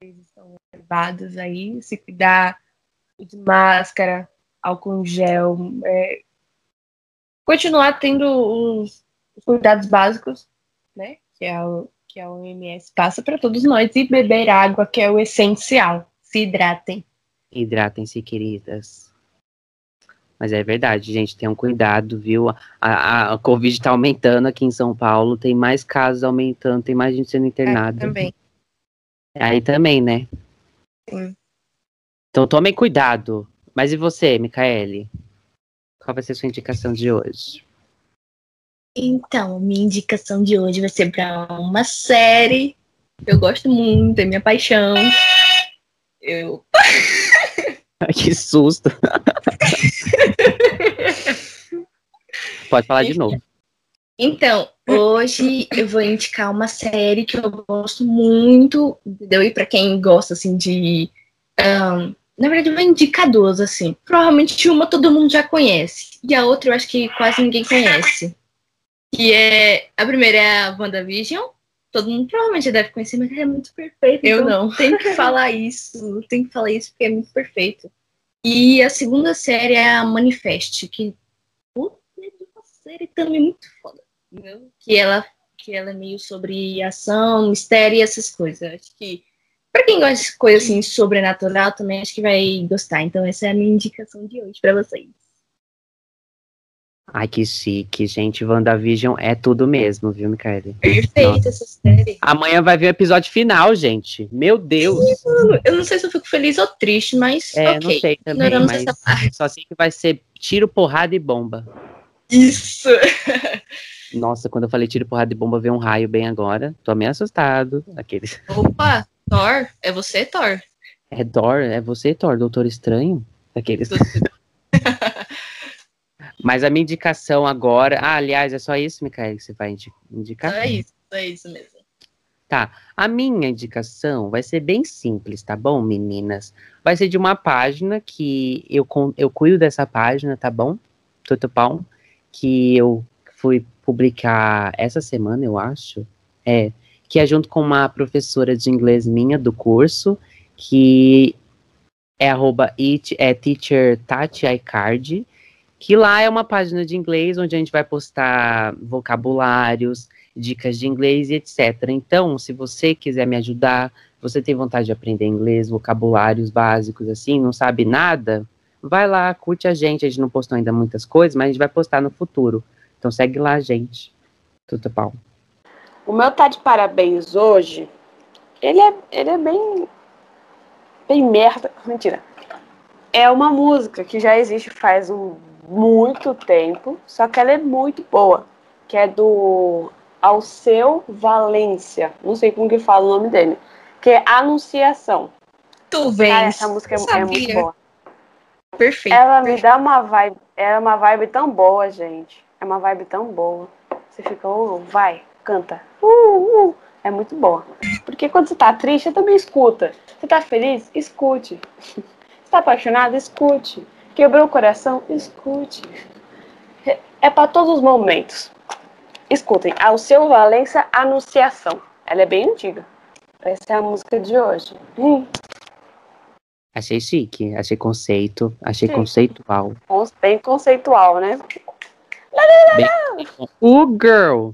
eles estão levados aí, se cuidar de máscara, álcool gel, é, continuar tendo os os cuidados básicos, né? Que é o que a OMS passa para todos nós e beber água, que é o essencial. Se hidratem. Hidratem-se, queridas. Mas é verdade, gente, tenham cuidado, viu? A, a, a Covid está aumentando aqui em São Paulo, tem mais casos aumentando, tem mais gente sendo internada. É, também. Aí também, né? Sim. Então tomem cuidado. Mas e você, Micaele? Qual vai ser a sua indicação de hoje? Então, minha indicação de hoje vai ser para uma série eu gosto muito, é minha paixão. Eu. [LAUGHS] Ai, [LAUGHS] que susto! Pode falar de novo. Então, hoje eu vou indicar uma série que eu gosto muito, entendeu? E para quem gosta, assim, de. Um, na verdade, eu vou indicar duas, assim. Provavelmente uma todo mundo já conhece, e a outra eu acho que quase ninguém conhece. Que é. A primeira é a WandaVision. Todo mundo provavelmente deve conhecer, mas é muito perfeita. Eu então não. [LAUGHS] Tem que falar isso. Tem que falar isso porque é muito perfeito. E a segunda série é a Manifest, que. Puta, é uma série também muito foda. Entendeu? Que ela, que ela é meio sobre ação, mistério e essas coisas. Acho que. Pra quem gosta de coisa assim sobrenatural, também acho que vai gostar. Então, essa é a minha indicação de hoje para vocês. Ai, que chique, gente. WandaVision é tudo mesmo, viu, Micaele? Perfeita essa série. Amanhã vai vir o episódio final, gente. Meu Deus. Eu não sei se eu fico feliz ou triste, mas. É, okay. não sei também. Mas essa parte. Só sei que vai ser tiro, porrada e bomba. Isso! Nossa, quando eu falei tiro, porrada e bomba, veio um raio bem agora. Tô meio assustado. Aqueles. Opa, Thor? É você, Thor? É Thor? É você, Thor? Doutor Estranho? Aqueles. Mas a minha indicação agora. Ah, aliás, é só isso, Micael, que você vai indicar? É isso, é isso mesmo. Tá. A minha indicação vai ser bem simples, tá bom, meninas? Vai ser de uma página que eu, eu cuido dessa página, tá bom? Tutupão. Que eu fui publicar essa semana, eu acho. É. que é junto com uma professora de inglês minha do curso, que é arroba it, é teacher Tati que lá é uma página de inglês onde a gente vai postar vocabulários, dicas de inglês e etc. Então, se você quiser me ajudar, você tem vontade de aprender inglês, vocabulários básicos assim, não sabe nada, vai lá, curte a gente. A gente não postou ainda muitas coisas, mas a gente vai postar no futuro. Então segue lá, gente. Tudo pau. O meu tá de parabéns hoje. Ele é, ele é bem. bem merda. Mentira. É uma música que já existe faz um, muito tempo, só que ela é muito boa. Que é do Alceu Valência. Não sei como que fala o nome dele. Que é Anunciação. Tu vem. essa música é, é, muito boa. Perfeito. Ela me dá uma vibe. É uma vibe tão boa, gente. É uma vibe tão boa. Você fica, uh, vai, canta. Uh, uh. É muito boa. Porque quando você tá triste, você também escuta. Você tá feliz? Escute. [LAUGHS] Você tá apaixonado? Escute. Quebrou o coração? Escute. É para todos os momentos. Escutem, ao seu Valença Anunciação. Ela é bem antiga. Essa é a música de hoje. Hum. Achei chique, achei conceito, achei Sim. conceitual. Bem conceitual, né? Bem... O girl.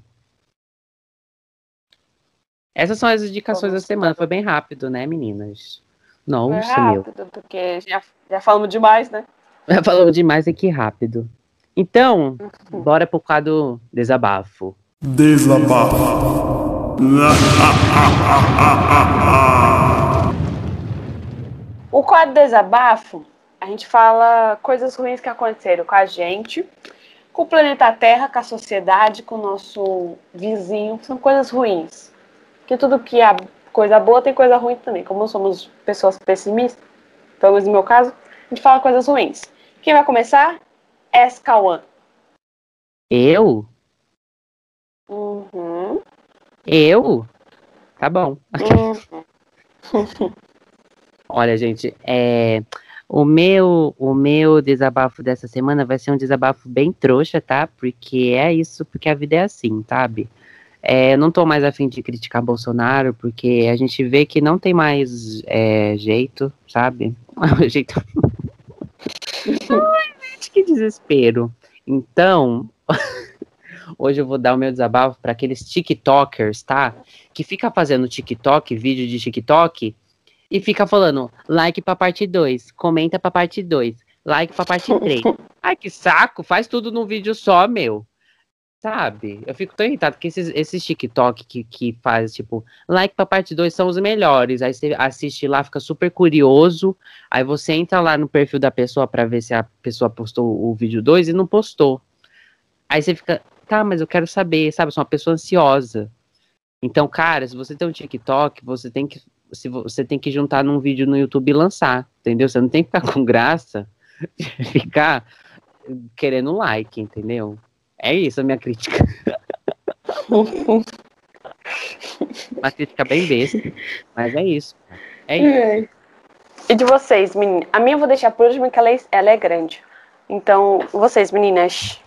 Essas são as indicações da semana. Foi bem rápido, né, meninas? Nossa, Foi rápido, meu. porque já, já falamos demais, né? [LAUGHS] Já falamos demais aqui rápido. Então, uhum. bora pro quadro desabafo. Desabafo. o quadro desabafo, a gente fala coisas ruins que aconteceram com a gente, com o planeta Terra, com a sociedade, com o nosso vizinho. São coisas ruins. Que tudo que é coisa boa tem coisa ruim também. Como somos pessoas pessimistas, pelo menos no meu caso, a gente fala coisas ruins. Quem vai começar? S. Cauã. Eu? Uhum. Eu? Tá bom. Uhum. [LAUGHS] Olha, gente, é, o meu, o meu desabafo dessa semana vai ser um desabafo bem trouxa, tá? Porque é isso, porque a vida é assim, sabe? É, não tô mais afim de criticar Bolsonaro, porque a gente vê que não tem mais é, jeito, sabe? [LAUGHS] jeito. Ai, gente, que desespero. Então, [LAUGHS] hoje eu vou dar o meu desabafo para aqueles TikTokers, tá? Que fica fazendo TikTok, vídeo de TikTok, e fica falando like pra parte 2, comenta pra parte 2, like pra parte 3. [LAUGHS] Ai, que saco, faz tudo num vídeo só, meu. Sabe? Eu fico tão irritado que esses, esses TikTok que, que faz, tipo, like pra parte 2 são os melhores. Aí você assiste lá, fica super curioso. Aí você entra lá no perfil da pessoa para ver se a pessoa postou o vídeo 2 e não postou. Aí você fica, tá, mas eu quero saber, sabe? Eu sou uma pessoa ansiosa. Então, cara, se você tem um TikTok, você tem que se você tem que juntar num vídeo no YouTube e lançar, entendeu? Você não tem que ficar com graça, [LAUGHS] ficar querendo like, entendeu? É isso a minha crítica. [LAUGHS] Uma crítica bem besta, mas é isso. É isso. É. E de vocês, meninas? A minha eu vou deixar por último, porque ela é, ela é grande. Então, vocês, meninas.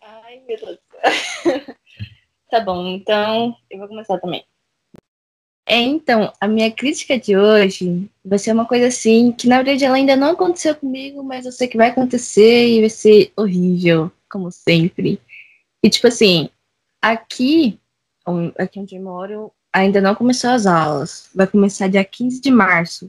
Ai, meu Deus. [LAUGHS] tá bom, então eu vou começar também. É, então, a minha crítica de hoje vai ser uma coisa assim, que na verdade ela ainda não aconteceu comigo, mas eu sei que vai acontecer e vai ser horrível, como sempre. E tipo assim, aqui, aqui onde eu moro, ainda não começou as aulas. Vai começar dia 15 de março.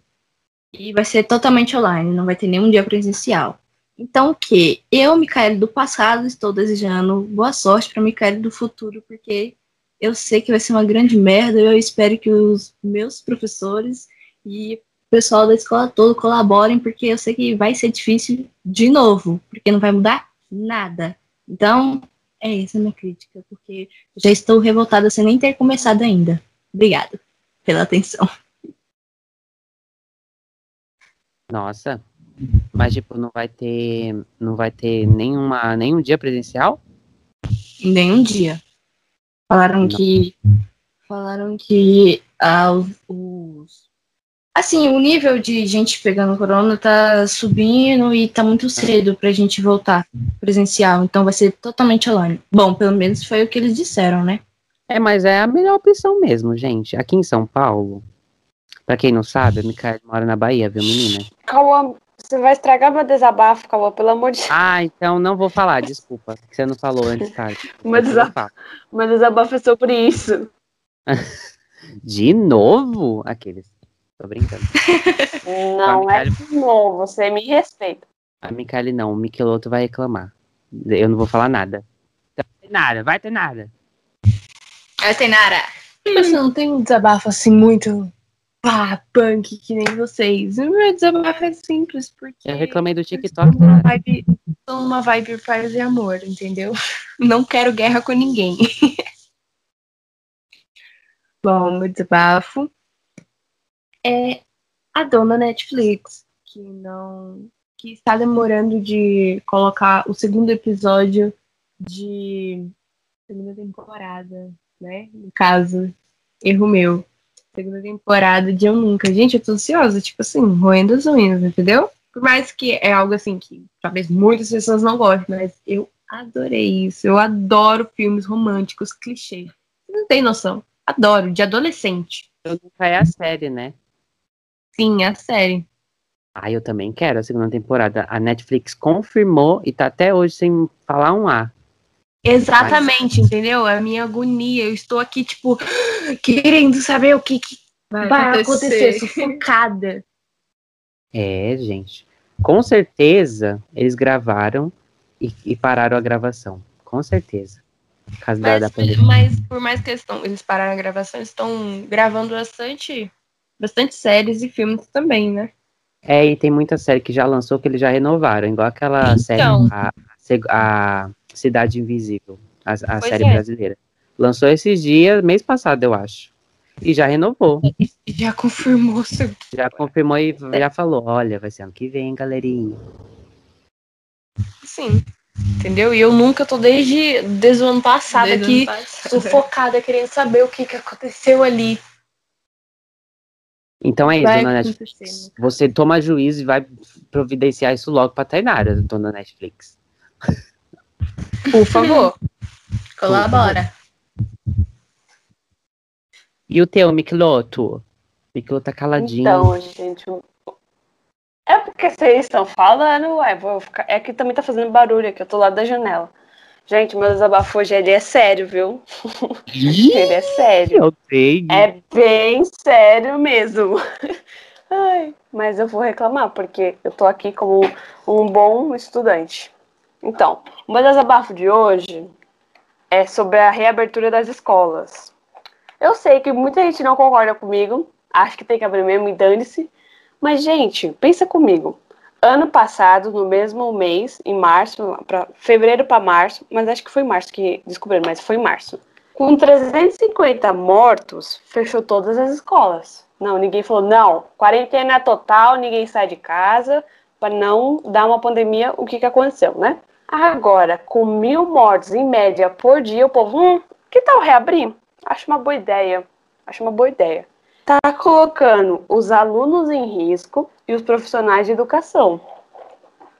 E vai ser totalmente online, não vai ter nenhum dia presencial. Então, o que? Eu, Micaele do passado, estou desejando boa sorte para Micaele do futuro, porque eu sei que vai ser uma grande merda. Eu espero que os meus professores e o pessoal da escola todo colaborem, porque eu sei que vai ser difícil de novo, porque não vai mudar nada. Então, é essa a minha crítica, porque já estou revoltada sem nem ter começado ainda. Obrigada pela atenção. Nossa, mas tipo, não vai ter, não vai ter nenhuma, nenhum dia presencial? Nenhum dia. Falaram que. Falaram que ah, os. Assim, o nível de gente pegando corona tá subindo e tá muito cedo pra gente voltar presencial. Então vai ser totalmente online. Bom, pelo menos foi o que eles disseram, né? É, mas é a melhor opção mesmo, gente. Aqui em São Paulo, pra quem não sabe, a Micaela mora na Bahia, viu, menina? Cauã, você vai estragar meu desabafo, Cauã, pelo amor de Deus. Ah, então não vou falar, desculpa. Que você não falou antes [LAUGHS] tarde. meu, desabafo, meu desabafo é sobre isso. [LAUGHS] de novo? Aqueles. Tô brincando. [LAUGHS] Não é de novo, você me respeita. A Micaele não, o Michelotto vai reclamar. Eu não vou falar nada. Não vai ter nada, vai ter nada. Vai ter nada. Você não tem um desabafo assim muito pá, punk que nem vocês. O meu desabafo é simples, porque. Eu reclamei do TikTok. Sou uma vibe, sou uma vibe paz e amor, entendeu? [LAUGHS] Não quero guerra com ninguém. [LAUGHS] Bom, meu desabafo é a dona Netflix, que não que está demorando de colocar o segundo episódio de segunda temporada, né? No caso, erro meu. Segunda temporada de Eu Nunca. Gente, eu tô ansiosa, tipo assim, roendo as unhas, entendeu? Por mais que é algo assim que talvez muitas pessoas não gostem, mas eu adorei isso. Eu adoro filmes românticos, clichê. Você não tem noção. Adoro, de adolescente. Eu nunca é a série, né? Sim, a série. Ah, eu também quero a segunda temporada. A Netflix confirmou e tá até hoje sem falar um A. Exatamente, Mas... entendeu? A minha agonia. Eu estou aqui, tipo, querendo saber o que, que vai, vai acontecer. acontecer, sufocada. É, gente. Com certeza eles gravaram e, e pararam a gravação. Com certeza. Mas, da, da mas por mais que eles, estão, eles pararam a gravação, eles estão gravando bastante, bastante séries e filmes também, né? É, e tem muita série que já lançou que eles já renovaram, igual aquela então. série, a, a, Cidade Invisível, a, a série é. brasileira. Lançou esses dias, mês passado, eu acho. E já renovou. [LAUGHS] Já confirmou. Seu... Já confirmou e já falou: olha, vai ser ano que vem, galerinha. Sim. Entendeu? E eu nunca tô desde, desde o ano passado desde aqui, [LAUGHS] passado. sufocada, querendo saber o que, que aconteceu ali. Então é isso, vai dona Netflix. Você toma juízo e vai providenciar isso logo pra Tainara, dona Netflix. Por favor. [LAUGHS] Colabora. E o teu, Micloto? Micloto tá caladinho. Então, gente. É porque vocês estão falando, ué, vou ficar... é que também tá fazendo barulho aqui, eu tô lá da janela. Gente, meu desabafo hoje ele é sério, viu? [LAUGHS] ele é sério. Eu sei. É bem sério mesmo. [LAUGHS] Ai, mas eu vou reclamar, porque eu tô aqui como um bom estudante. Então, o meu desabafo de hoje é sobre a reabertura das escolas. Eu sei que muita gente não concorda comigo, acho que tem que abrir mesmo e dane-se. Mas, gente, pensa comigo ano passado, no mesmo mês, em março, para fevereiro para março, mas acho que foi março que descobriram, mas foi março. Com 350 mortos, fechou todas as escolas. Não, ninguém falou, não, quarentena total, ninguém sai de casa, para não dar uma pandemia, o que, que aconteceu, né? Agora, com mil mortos em média por dia, o povo, hum, que tal reabrir? Acho uma boa ideia. Acho uma boa ideia está colocando os alunos em risco e os profissionais de educação.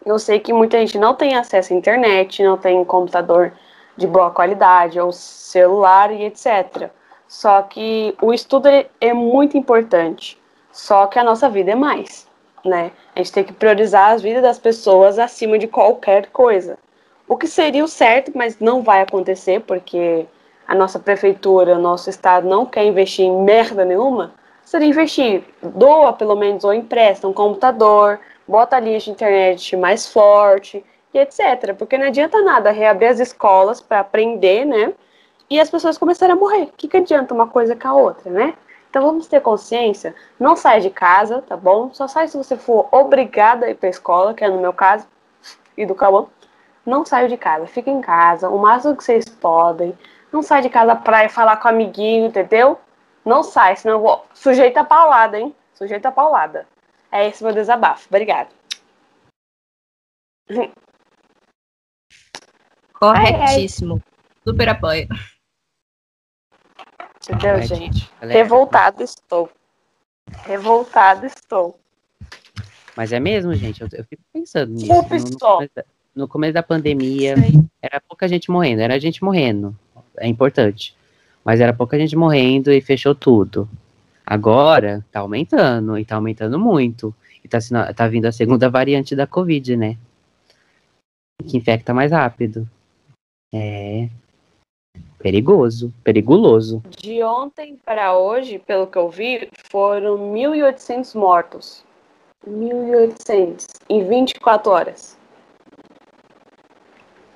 Eu sei que muita gente não tem acesso à internet, não tem computador de boa qualidade, ou celular e etc. Só que o estudo é muito importante. Só que a nossa vida é mais, né? A gente tem que priorizar as vidas das pessoas acima de qualquer coisa. O que seria o certo, mas não vai acontecer porque a nossa prefeitura, o nosso estado não quer investir em merda nenhuma, seria investir, doa pelo menos ou empresta um computador, bota a linha de internet mais forte e etc. Porque não adianta nada reabrir as escolas para aprender, né? E as pessoas começarem a morrer. O que, que adianta uma coisa com a outra, né? Então vamos ter consciência, não sai de casa, tá bom? Só sai se você for obrigada a ir para escola, que é no meu caso, e do Cauã. Não saio de casa, fica em casa, o máximo que vocês podem. Não sai de casa pra ir falar com o amiguinho, entendeu? Não sai, senão eu vou. Sujeita a paulada, hein? Sujeita a paulada. É esse meu desabafo. Obrigada. [LAUGHS] Corretíssimo. Ai, ai. Super apoio. Entendeu, gente? Revoltado estou. Revoltado estou. Mas é mesmo, gente. Eu, eu fico pensando nisso. No, no, começo da, no começo da pandemia, era pouca gente morrendo. Era gente morrendo. É importante. Mas era pouca gente morrendo e fechou tudo. Agora tá aumentando e tá aumentando muito. E tá, tá vindo a segunda variante da Covid, né? Que infecta mais rápido. É. Perigoso, perigoso. De ontem para hoje, pelo que eu vi, foram 1.800 mortos. 1.800 em 24 horas.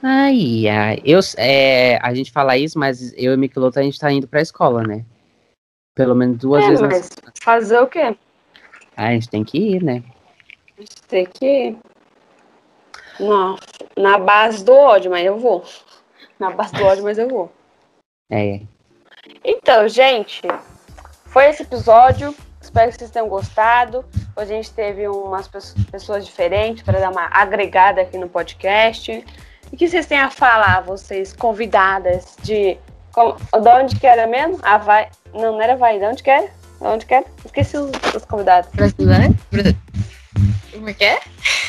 Ai, ai. Eu, é, a gente fala isso, mas eu e o Michelotto, a gente tá indo pra escola, né? Pelo menos duas é, vezes. Mas fazer o quê? Ah, a gente tem que ir, né? A gente tem que ir. Não, na base do ódio, mas eu vou. Na base do ódio, mas eu vou. É. Então, gente, foi esse episódio. Espero que vocês tenham gostado. Hoje a gente teve umas pessoas diferentes para dar uma agregada aqui no podcast. O que vocês têm a falar, vocês convidadas de. De onde que era mesmo? Ah, vai. Não, não era vai. De onde que era? De onde que era? Esqueci os, os convidados. Brasileiro? Como é que é?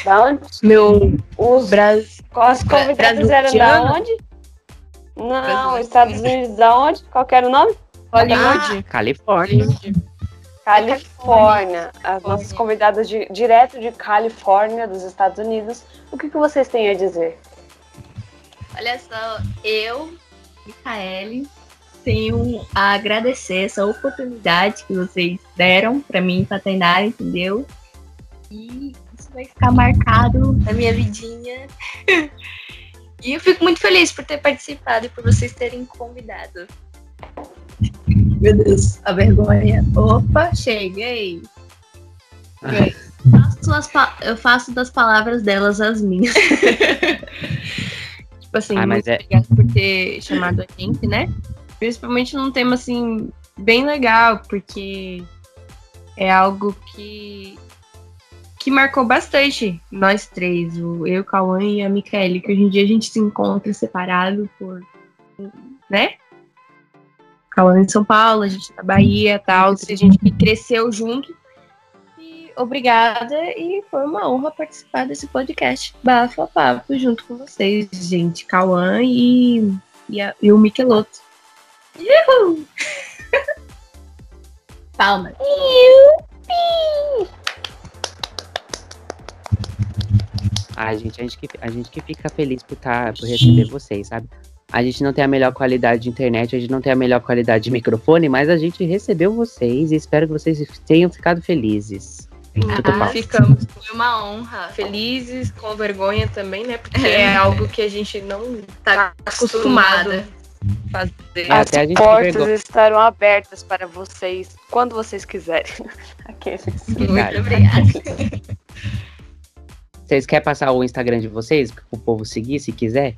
Da onde? Meu. Os. Bras... Os convidados eram da onde? Não, Estados Unidos da onde? Qual que era o nome? Hollywood. Ah, Califórnia. Califórnia. As nossas convidadas de, direto de Califórnia, dos Estados Unidos. O que, que vocês têm a dizer? Olha só, eu, Micaele, tenho a agradecer essa oportunidade que vocês deram para mim para treinar, entendeu? E isso vai ficar marcado na minha vidinha. [LAUGHS] e eu fico muito feliz por ter participado e por vocês terem convidado. Meu Deus, a vergonha. Opa, cheguei. Faço eu faço das palavras delas as minhas. [LAUGHS] Tipo assim, ah, muito é... obrigada por ter chamado a gente, né? Principalmente num tema assim, bem legal, porque é algo que que marcou bastante nós três, o eu, Cauã e a Micaele, que hoje em dia a gente se encontra separado por, né? Cauã em São Paulo, a gente na Bahia, tal, a gente cresceu junto obrigada e foi uma honra participar desse podcast Bafo a Papo junto com vocês, gente. Cauã e, e, e o Michelotto. Uhul! [LAUGHS] Palmas. Ah, gente, a gente, que, a gente que fica feliz por, tá, por receber vocês, sabe? A gente não tem a melhor qualidade de internet, a gente não tem a melhor qualidade de microfone, mas a gente recebeu vocês e espero que vocês tenham ficado felizes. Ah, ficamos. Foi uma honra. Felizes, com vergonha também, né? Porque é, é algo que a gente não está acostumado a fazer. É, As portas estarão abertas para vocês quando vocês quiserem. [LAUGHS] Aqueles. Muito obrigada. [LAUGHS] Vocês querem passar o Instagram de vocês para o povo seguir, se quiser?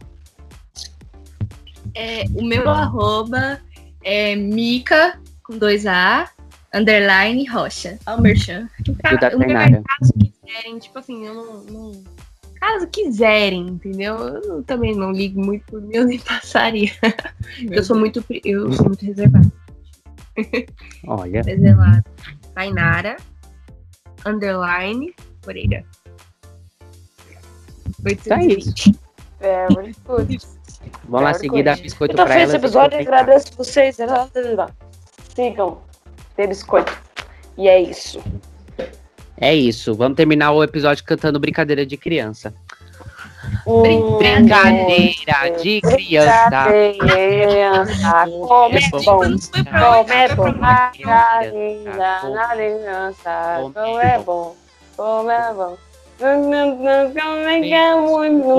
É, o meu arroba é Mica com dois A underline rocha. Olha o merchan. Caso quiserem, tipo assim, eu não, não, Caso quiserem, entendeu? Eu também não ligo muito por mim, eu nem [LAUGHS] passaria. eu sou muito. Eu sou muito reservada. Olha. Reservada. Tainara. Underline Moreira. 820. Tá good. Vamos lá seguir, dar biscoito então, pra ela. Então, esse episódio, agradeço vocês. Sigam ter biscoito. E é isso. É isso. Vamos terminar o episódio cantando brincadeira de criança. Brincadeira de criança. Criança. Como é bom. Como é bom. Na. Como é bom. Como é bom. Não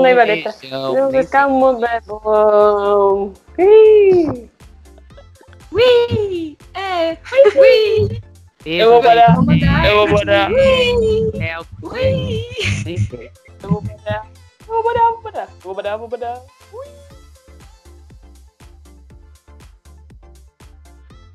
lembro a letra. Como é bom. Ui! É! Ui! Eu vou parar. Eu vou parar. Ui! Eu vou parar. Eu vou. Eu vou parar. Eu vou vou parar.